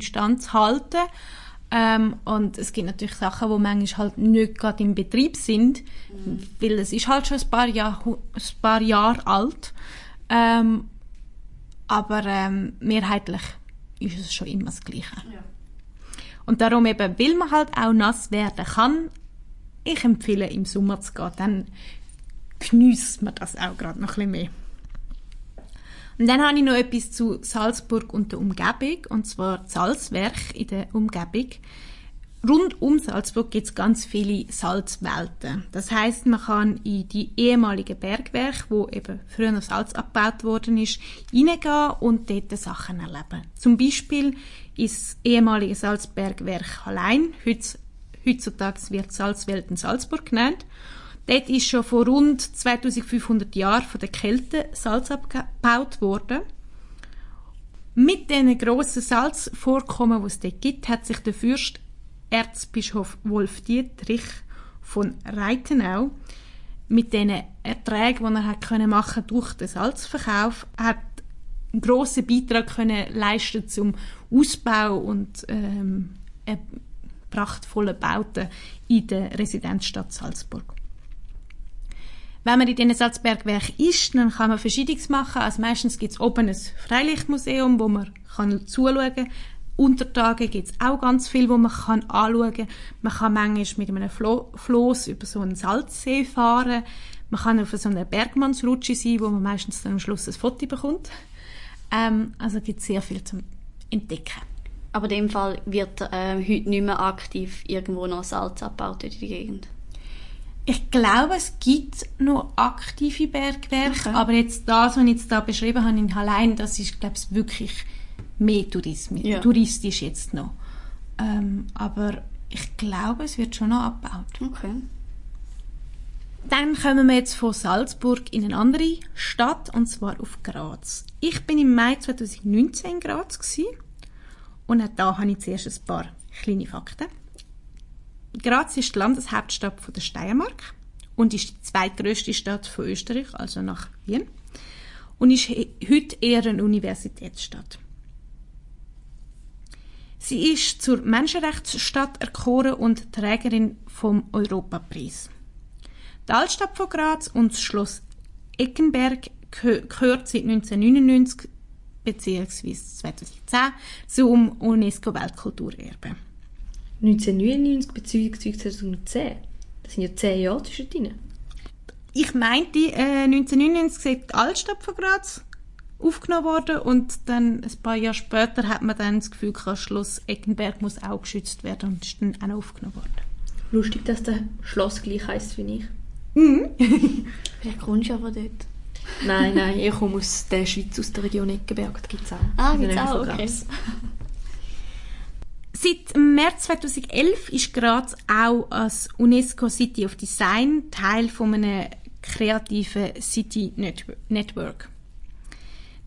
[SPEAKER 2] Stand zu halten. Ähm, und es gibt natürlich Sachen, die manchmal halt nicht gerade im Betrieb sind, mhm. weil es ist halt schon ein paar, Jahr, ein paar Jahre alt. Ähm, aber ähm, mehrheitlich ist es schon immer das Gleiche. Ja. Und darum eben, weil man halt auch nass werden kann, ich empfehle im Sommer zu gehen, dann genießt man das auch gerade noch ein bisschen mehr. Und dann habe ich noch etwas zu Salzburg und der Umgebung, und zwar das Salzwerk in der Umgebung. Rund um Salzburg gibt es ganz viele Salzwelten. Das heißt, man kann in die ehemaligen Bergwerke, wo eben früher noch Salz abgebaut worden ist, hineingehen und dort Sachen erleben. Zum Beispiel ist ehemalige Salzbergwerk Hallein, heutzutage wird Salzwelten Salzburg genannt. Dort ist schon vor rund 2500 Jahren von der Kälte Salz abgebaut worden. Mit diesen grossen Salzvorkommen, die es dort gibt, hat sich der Fürst Erzbischof Wolf Dietrich von Reitenau mit den Erträgen, die er hat können machen durch den Salzverkauf, hat einen grossen Beitrag können leisten zum Ausbau und ähm, prachtvollen Bauten in der Residenzstadt Salzburg. Wenn man in diesen Salzbergwerk ist, dann kann man Verschiedenes machen. Also meistens gibt es oben ein Freilichtmuseum, wo man kann zuschauen kann. Untertage gibt es auch ganz viel, wo man kann anschauen kann. Man kann manchmal mit einem Flo Floß über so einen Salzsee fahren. Man kann auf so einer Bergmannsrutsche sein, wo man meistens dann am Schluss ein Foto bekommt. Ähm, also gibt es sehr viel zum Entdecken.
[SPEAKER 4] Aber in dem Fall wird äh, heute nicht mehr aktiv irgendwo noch Salz abgebaut in der Gegend.
[SPEAKER 2] Ich glaube, es gibt noch aktive Bergwerke,
[SPEAKER 4] Okay.
[SPEAKER 2] aber jetzt das, was ich jetzt da beschrieben habe, in Hallein, das ist, glaube ich, wirklich mehr Tourismus,
[SPEAKER 4] Ja.
[SPEAKER 2] touristisch jetzt noch. Ähm, aber ich glaube, es wird schon noch abgebaut.
[SPEAKER 4] Okay.
[SPEAKER 2] Dann kommen wir jetzt von Salzburg in eine andere Stadt, und zwar auf Graz. Ich bin im Mai 2019 in Graz gewesen, und auch da habe ich zuerst ein paar kleine Fakten. Graz ist die Landeshauptstadt von der Steiermark und ist die zweitgrößte Stadt von Österreich, also nach Wien, und ist he- heute eher eine Universitätsstadt. Sie ist zur Menschenrechtsstadt erkoren und Trägerin vom Europapreis. Die Altstadt von Graz und das Schloss Eckenberg gehö- gehört seit 1999 bzw. 2010 zum UNESCO-Weltkulturerbe.
[SPEAKER 3] 1999 bzw. 2010. Das sind ja 10 Jahre zwischendrin.
[SPEAKER 2] Ich meinte, äh, 1999 sei die Altstadt von Graz aufgenommen worden und dann ein paar Jahre später hat man dann das Gefühl gehabt, das Schloss Eckenberg muss auch geschützt werden und ist dann auch noch aufgenommen worden.
[SPEAKER 3] Lustig, dass der Schloss gleich heisst wie ich.
[SPEAKER 4] Vielleicht kommst du aber dort.
[SPEAKER 3] Nein, nein, ich komme aus der Schweiz, aus der Region Eckenberg. Da gibt es auch.
[SPEAKER 4] Ah, gibt's
[SPEAKER 3] Nähe
[SPEAKER 4] auch, okay.
[SPEAKER 2] Seit März 2011 ist Graz auch als UNESCO City of Design Teil von einem kreativen City Netw- Network.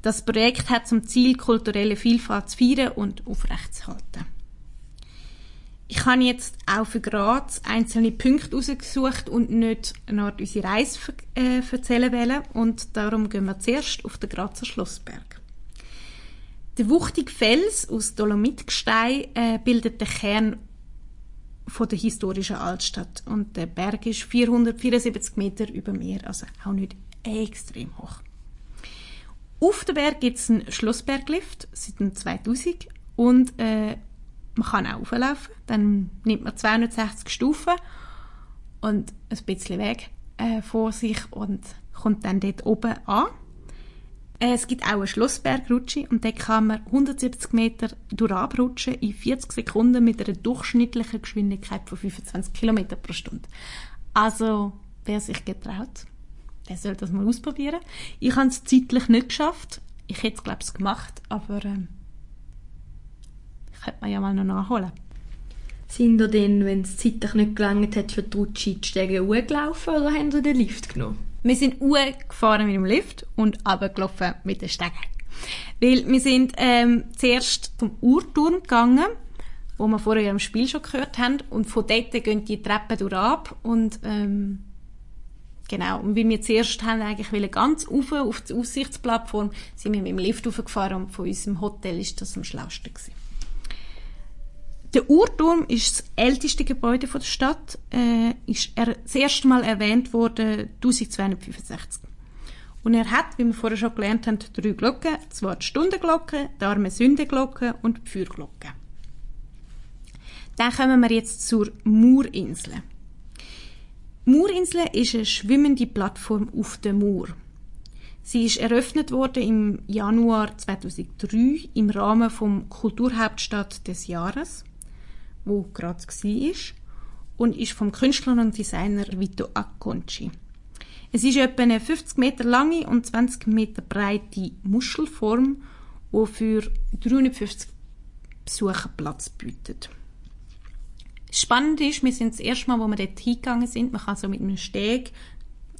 [SPEAKER 2] Das Projekt hat zum Ziel, kulturelle Vielfalt zu feiern und aufrechtzuerhalten. Ich habe jetzt auch für Graz einzelne Punkte rausgesucht und nicht Art unsere Reise äh, erzählen wollen. Und darum gehen wir zuerst auf den Grazer Schlossberg. Der wuchtige Fels aus Dolomitgestein äh, bildet den Kern von der historischen Altstadt und der Berg ist 474 Meter über Meer, also auch nicht extrem hoch. Auf dem Berg gibt es einen Schlossberglift seit dem 2000 und äh, man kann auch auflaufen. Dann nimmt man 260 Stufen und ein bisschen Weg äh, vor sich und kommt dann dort oben an. Äh, Es gibt auch eine Schlossbergrutsche und da kann man 170 Meter durchrutschen in 40 Sekunden mit einer durchschnittlichen Geschwindigkeit von 25 km pro Stunde. Also, wer sich getraut, der soll das mal ausprobieren. Ich habe es zeitlich nicht geschafft. Ich hätte es, glaube ich, gemacht, aber ähm, ich könnte mir ja mal noch nachholen.
[SPEAKER 3] Sind ihr denn, wenn es zeitlich nicht gelangt hat, für die Rutsche die Stege hochgelaufen oder haben ihr den Lift genommen?
[SPEAKER 2] Wir sind gefahren mit dem Lift und abgelaufen mit den Stegen. Weil wir sind ähm, zuerst zum Uhrturm gegangen, wo wir vorher im Spiel schon gehört haben, und von dort gehen die Treppen durch ab und ähm, genau, und weil wir zuerst haben eigentlich wollen ganz rauf auf die Aussichtsplattform, sind wir mit dem Lift hochgefahren und von unserem Hotel ist das am schlausten gewesen. Der Uhrturm ist das älteste Gebäude der Stadt, äh, ist er, das erste Mal erwähnt worden 1265. Und er hat, wie wir vorher schon gelernt haben, drei Glocken, zwar die Stundenglocke, die Arme-Sünde-Glocke und die Feuerglocke. Dann kommen wir jetzt zur Murinsel. Murinsel ist eine schwimmende Plattform auf dem Mur. Sie ist eröffnet worden im Januar 2003 im Rahmen vom Kulturhauptstadt des Jahres, wo gerade war, und ist vom Künstler und Designer Vito Acconci. Es ist etwa eine 50 Meter lange und 20 Meter breite Muschelform, die für 350 Besucher Platz bietet. Spannend ist, wir sind das erste Mal, wo wir dort hingegangen sind, man kann so mit einem Steg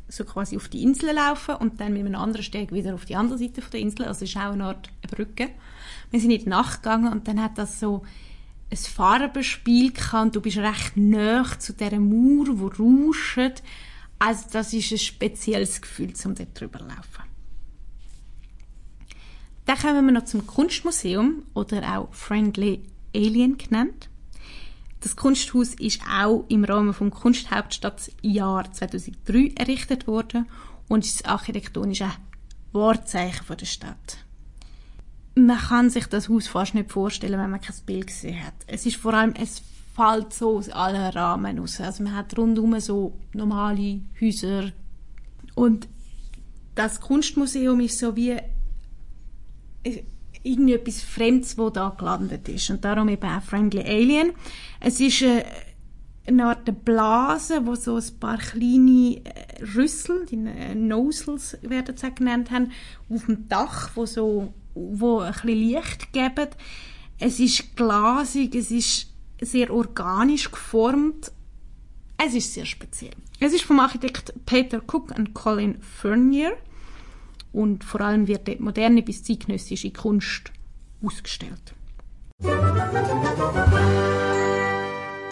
[SPEAKER 2] so quasi auf die Insel laufen und dann mit einem anderen Steg wieder auf die andere Seite der Insel. Also es ist auch eine Art Brücke. Wir sind in die Nacht gegangen und dann hat das so ein Farbenspiel und du bist recht nah zu dieser Mauer, die rauscht. Also das ist ein spezielles Gefühl, um dort drüber zu laufen. Dann kommen wir noch zum Kunstmuseum oder auch Friendly Alien genannt. Das Kunsthaus ist auch im Rahmen vom Kunsthauptstadtjahr 2003 errichtet worden und ist das architektonische Wahrzeichen der Stadt. Man kann sich das Haus fast nicht vorstellen, wenn man kein Bild gesehen hat. Es ist vor allem, es fällt so aus allen Rahmen raus. Also man hat rundum so normale Häuser und das Kunstmuseum ist so wie äh, irgendwie etwas Fremdes, wo da gelandet ist und darum eben auch Friendly Alien. Es ist äh, eine Art Blase, wo so ein paar kleine äh, Rüssel, die Nosels werden sie genannt haben, auf dem Dach, wo so wo ein bisschen Licht geben. Es ist glasig, es ist sehr organisch geformt. Es ist sehr speziell. Es ist vom Architekt Peter Cook und Colin Fernier und vor allem wird dort moderne bis zeitgenössische Kunst ausgestellt.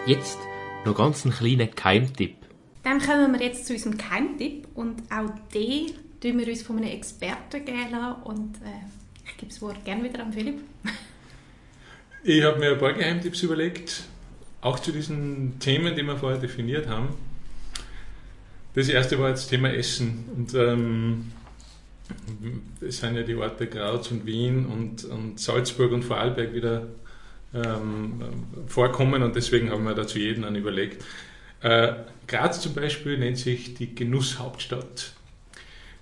[SPEAKER 1] Jetzt noch ganz einen kleinen Keimtipp.
[SPEAKER 2] Dann kommen wir jetzt zu unserem Keimtipp und auch den tun wir uns von einem Experten geben und äh, ich gebe das Wort gerne wieder an Philipp.
[SPEAKER 5] Ich habe mir ein paar Geheimtipps überlegt, auch zu diesen Themen, die wir vorher definiert haben. Das erste war das Thema Essen. Und ähm, es sind ja die Orte Graz und Wien und, und Salzburg und Vorarlberg wieder ähm, vorkommen und deswegen haben wir dazu jeden einen überlegt. Äh, Graz zum Beispiel nennt sich die Genusshauptstadt.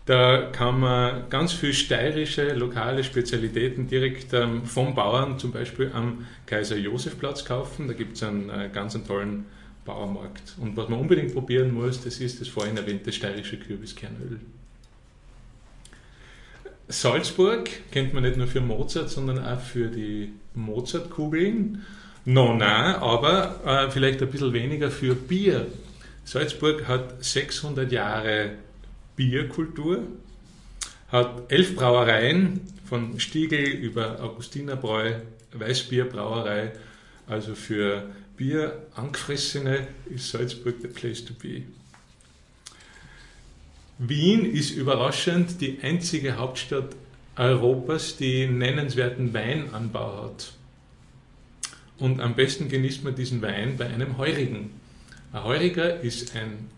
[SPEAKER 5] Da kann man ganz viel steirische, lokale Spezialitäten direkt ähm, vom Bauern, zum Beispiel am Kaiser-Josef-Platz kaufen. Da gibt es einen äh, ganz einen tollen Bauermarkt. Und was man unbedingt probieren muss, das ist das vorhin erwähnte steirische Kürbiskernöl. Salzburg kennt man nicht nur für Mozart, sondern auch für die Mozartkugeln. No, nein, aber äh, vielleicht ein bisschen weniger für Bier. Salzburg hat 600 Jahre Bierkultur, hat elf Brauereien, von Stiegel über Augustinerbräu, Weißbierbrauerei. Also für Bier angefressene ist Salzburg the place to be. Wien ist überraschend die einzige Hauptstadt Europas, die nennenswerten Weinanbau hat. Und am besten genießt man diesen Wein bei einem Heurigen. Ein Heuriger ist ein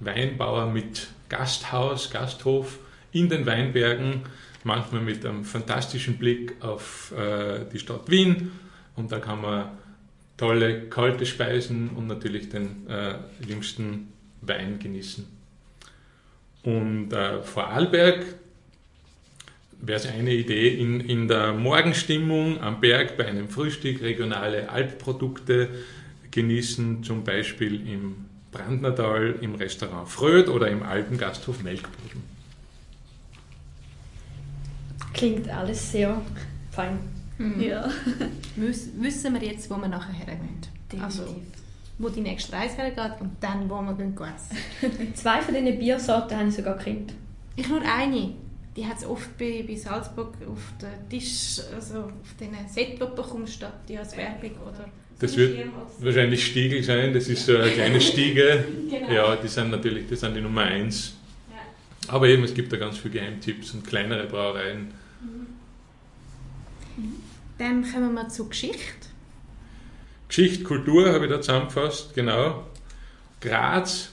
[SPEAKER 5] Weinbauer mit Gasthaus, Gasthof in den Weinbergen, manchmal mit einem fantastischen Blick auf äh, die Stadt Wien. Und da kann man tolle kalte Speisen und natürlich den äh, jüngsten Wein genießen. Und äh, Vorarlberg wäre es eine Idee, in, in der Morgenstimmung am Berg bei einem Frühstück regionale Alpprodukte genießen, zum Beispiel im Brandnertal im Restaurant Fröd oder im alten Gasthof Melkboden.
[SPEAKER 3] Klingt alles sehr fein.
[SPEAKER 2] Mhm.
[SPEAKER 4] Ja.
[SPEAKER 2] Wissen wir jetzt, wo wir nachher hergehen? Also, wo die nächste Reise hergeht und dann, wo wir gehen essen.
[SPEAKER 3] Zwei von diesen Biersorten habe ich sogar kennt.
[SPEAKER 2] Ich nur eine. Die hat es oft bei, bei Salzburg auf den Tisch, also auf den Set, die du bekommst, statt die als Werbung oder
[SPEAKER 5] Das wird wahrscheinlich Stiegel sein, das ist so eine kleine Stiege.
[SPEAKER 2] Genau.
[SPEAKER 5] Ja, die sind natürlich, das sind die Nummer eins.
[SPEAKER 2] Ja.
[SPEAKER 5] Aber eben, es gibt da ganz viele Geheimtipps und kleinere Brauereien.
[SPEAKER 2] Dann kommen wir zur Geschichte.
[SPEAKER 5] Geschichte, Kultur habe ich da zusammengefasst, genau. Graz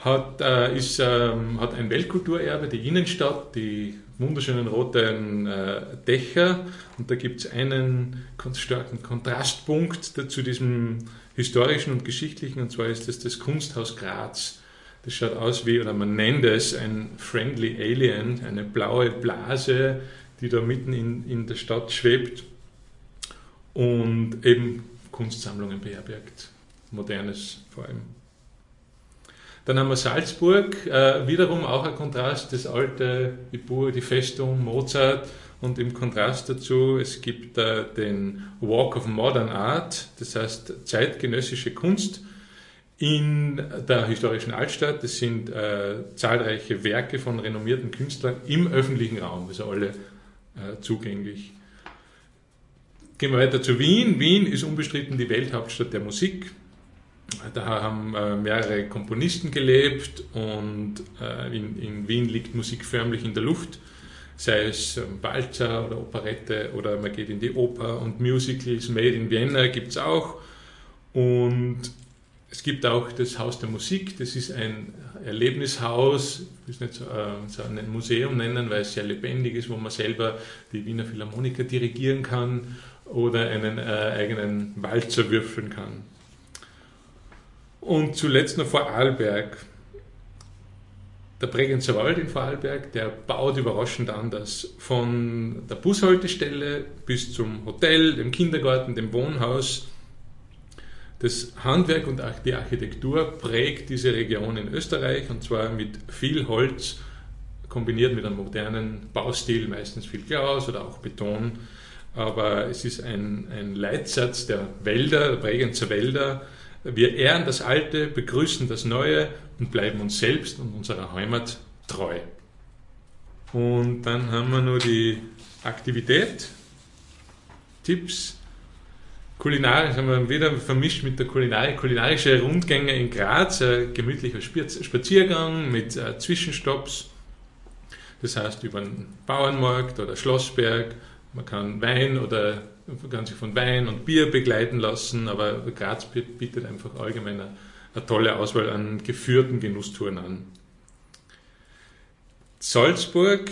[SPEAKER 5] hat, äh, ist, ähm, hat ein Weltkulturerbe, die Innenstadt, die wunderschönen roten äh, Dächer. Und da gibt es einen starken Kontrastpunkt zu diesem historischen und geschichtlichen, und zwar ist das das Kunsthaus Graz. Das schaut aus wie, oder man nennt es ein Friendly Alien, eine blaue Blase, die da mitten in, in der Stadt schwebt und eben Kunstsammlungen beherbergt. Modernes vor allem. Dann haben wir Salzburg, äh, wiederum auch ein Kontrast, das alte, die Burg, die Festung, Mozart und im Kontrast dazu, es gibt äh, den Walk of Modern Art, das heißt zeitgenössische Kunst in der historischen Altstadt. Das sind äh, zahlreiche Werke von renommierten Künstlern im öffentlichen Raum, also alle äh, zugänglich. Gehen wir weiter zu Wien. Wien ist unbestritten die Welthauptstadt der Musik. Da haben äh, mehrere Komponisten gelebt und äh, in, in, Wien liegt Musik förmlich in der Luft, sei es ähm, Balzer oder Operette oder man geht in die Oper und Musicals Made in Vienna gibt es auch. Und es gibt auch das Haus der Musik, das ist ein Erlebnishaus, ich will nicht so, äh, so ein Museum nennen, weil es sehr lebendig ist, wo man selber die Wiener Philharmoniker dirigieren kann oder einen äh, eigenen Walzer würfeln kann. Und zuletzt noch Vorarlberg. Der Bregenzer Wald in Vorarlberg, der baut überraschend anders. Von der Bushaltestelle bis zum Hotel, dem Kindergarten, dem Wohnhaus. Das Handwerk und die Architektur prägt diese Region in Österreich und zwar mit viel Holz kombiniert mit einem modernen Baustil, meistens viel Glas oder auch Beton. Aber es ist ein, ein Leitsatz der Wälder, der Bregenzer Wälder, wir ehren das Alte, begrüßen das Neue und bleiben uns selbst und unserer Heimat treu. Und dann haben wir nur die Aktivität, Tipps, kulinarisch haben wir wieder vermischt mit der Kulinarik, kulinarische Rundgänge in Graz, ein gemütlicher Spaziergang mit äh, Zwischenstopps, das heißt über den Bauernmarkt oder Schlossberg, man kann Wein oder kann sich von Wein und Bier begleiten lassen, aber Graz bietet einfach allgemein eine, eine tolle Auswahl an geführten Genusstouren an. Salzburg,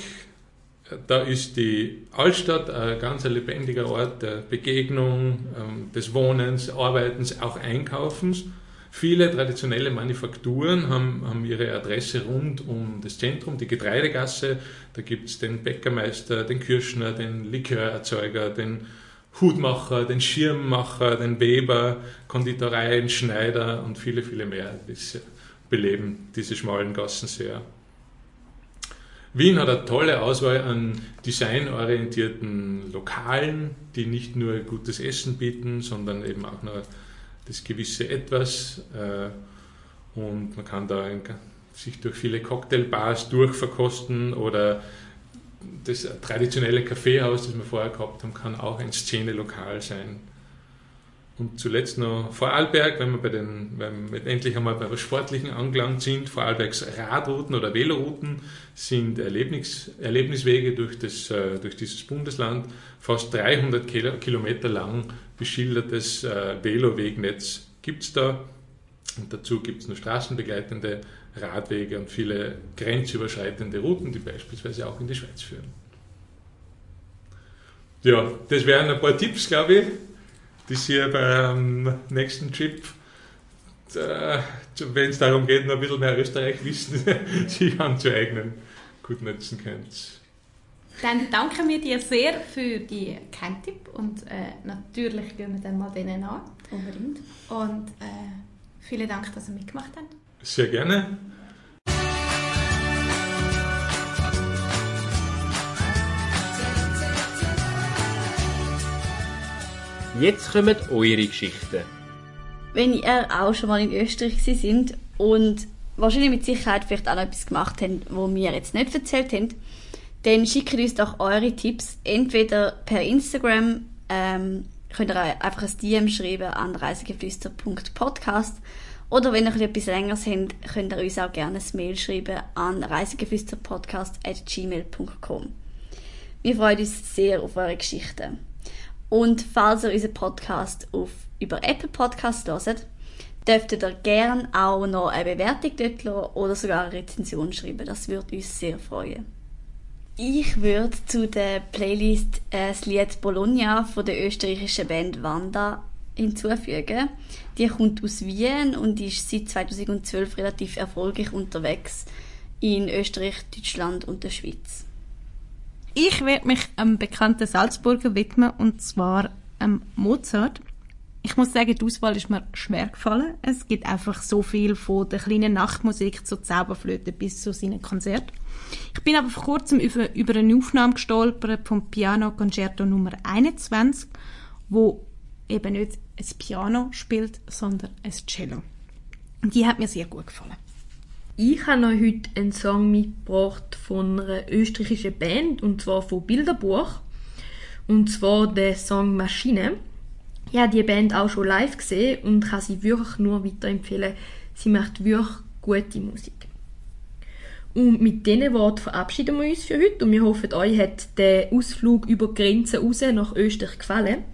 [SPEAKER 5] da ist die Altstadt ein ganz lebendiger Ort der Begegnung, ähm, des Wohnens, Arbeitens, auch Einkaufens. Viele traditionelle Manufakturen haben, haben ihre Adresse rund um das Zentrum, die Getreidegasse. Da gibt es den Bäckermeister, den Kirschner, den Likörerzeuger, den Hutmacher, den Schirmmacher, den Weber, Konditoreien, Schneider und viele, viele mehr. Das beleben diese schmalen Gassen sehr. Wien hat eine tolle Auswahl an designorientierten Lokalen, die nicht nur gutes Essen bieten, sondern eben auch noch das gewisse Etwas. Äh, und man kann da sich durch viele Cocktailbars durchverkosten oder das traditionelle Kaffeehaus, das wir vorher gehabt haben, kann auch ein Szenelokal sein. Und zuletzt noch Vorarlberg, wenn wir, bei den, wenn wir endlich einmal bei was Sportlichen angelangt sind. Vorarlbergs Radrouten oder Velorouten sind Erlebnis, Erlebniswege durch, das, äh, durch dieses Bundesland. Fast 300 Kilometer lang beschildertes äh, Velowegnetz gibt es da. Und dazu gibt es noch straßenbegleitende Radwege und viele grenzüberschreitende Routen, die beispielsweise auch in die Schweiz führen. Ja, das wären ein paar Tipps, glaube ich, die Sie beim nächsten Trip, äh, wenn es darum geht, noch ein bisschen mehr Österreich wissen, sich anzueignen, gut nutzen könnt.
[SPEAKER 2] Dann danken wir dir sehr für die Kenntipp und äh, natürlich gehen wir dann mal denen an. Unbedingt. Und äh, vielen Dank, dass ihr mitgemacht habt.
[SPEAKER 5] Sehr gerne.
[SPEAKER 1] Jetzt kommen eure Geschichten.
[SPEAKER 4] Wenn ihr auch schon mal in Österreich sind und wahrscheinlich mit Sicherheit vielleicht auch noch etwas gemacht habt, wo wir jetzt nicht erzählt haben, dann schickt uns doch eure Tipps entweder per Instagram, ähm, könnt ihr einfach ein DM schreiben an reisegeflüster.podcast oder wenn ihr etwas längeres habt, könnt ihr uns auch gerne ein Mail schreiben an reisegeflüsterpodcast.gmail.com. Wir freuen uns sehr auf eure Geschichten. Und falls ihr unseren Podcast auf, über Apple Podcasts hört, dürftet ihr gerne auch noch eine Bewertung dort lassen oder sogar eine Rezension schreiben. Das würde uns sehr freuen. Ich würde zu der Playlist äh, das Lied Bologna von der österreichischen Band Wanda hinzufügen. Die kommt aus Wien und ist seit 2012 relativ erfolgreich unterwegs in Österreich, Deutschland und der Schweiz.
[SPEAKER 2] Ich werde mich einem bekannten Salzburger widmen und zwar am Mozart. Ich muss sagen, die Auswahl ist mir schwer gefallen. Es gibt einfach so viel von der kleinen Nachtmusik zur Zauberflöte bis zu seinen Konzert. Ich bin aber vor kurzem über, über eine Aufnahme gestolpert vom Piano Concerto Nummer 21, wo eben nicht ein Piano spielt, sondern ein Cello. Und die hat mir sehr gut gefallen.
[SPEAKER 3] Ich habe euch heute einen Song mitgebracht von einer österreichischen Band, und zwar von Bilderbuch. Und zwar der Song Maschine. Ich habe die Band auch schon live gesehen und kann sie wirklich nur weiterempfehlen. Sie macht wirklich gute Musik. Und mit diesen Worten verabschieden wir uns für heute und wir hoffen, euch hat der Ausflug über die Grenzen raus nach Österreich gefallen.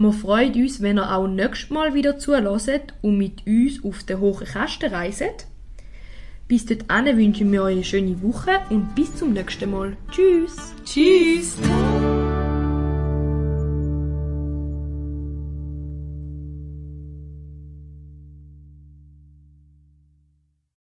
[SPEAKER 3] Wir freuen uns, wenn ihr auch nächstes Mal wieder zulässt und mit uns auf den hohen Kasten reiset. Bis dahin wünschen wir euch eine schöne Woche und bis zum nächsten Mal. Tschüss!
[SPEAKER 2] Tschüss!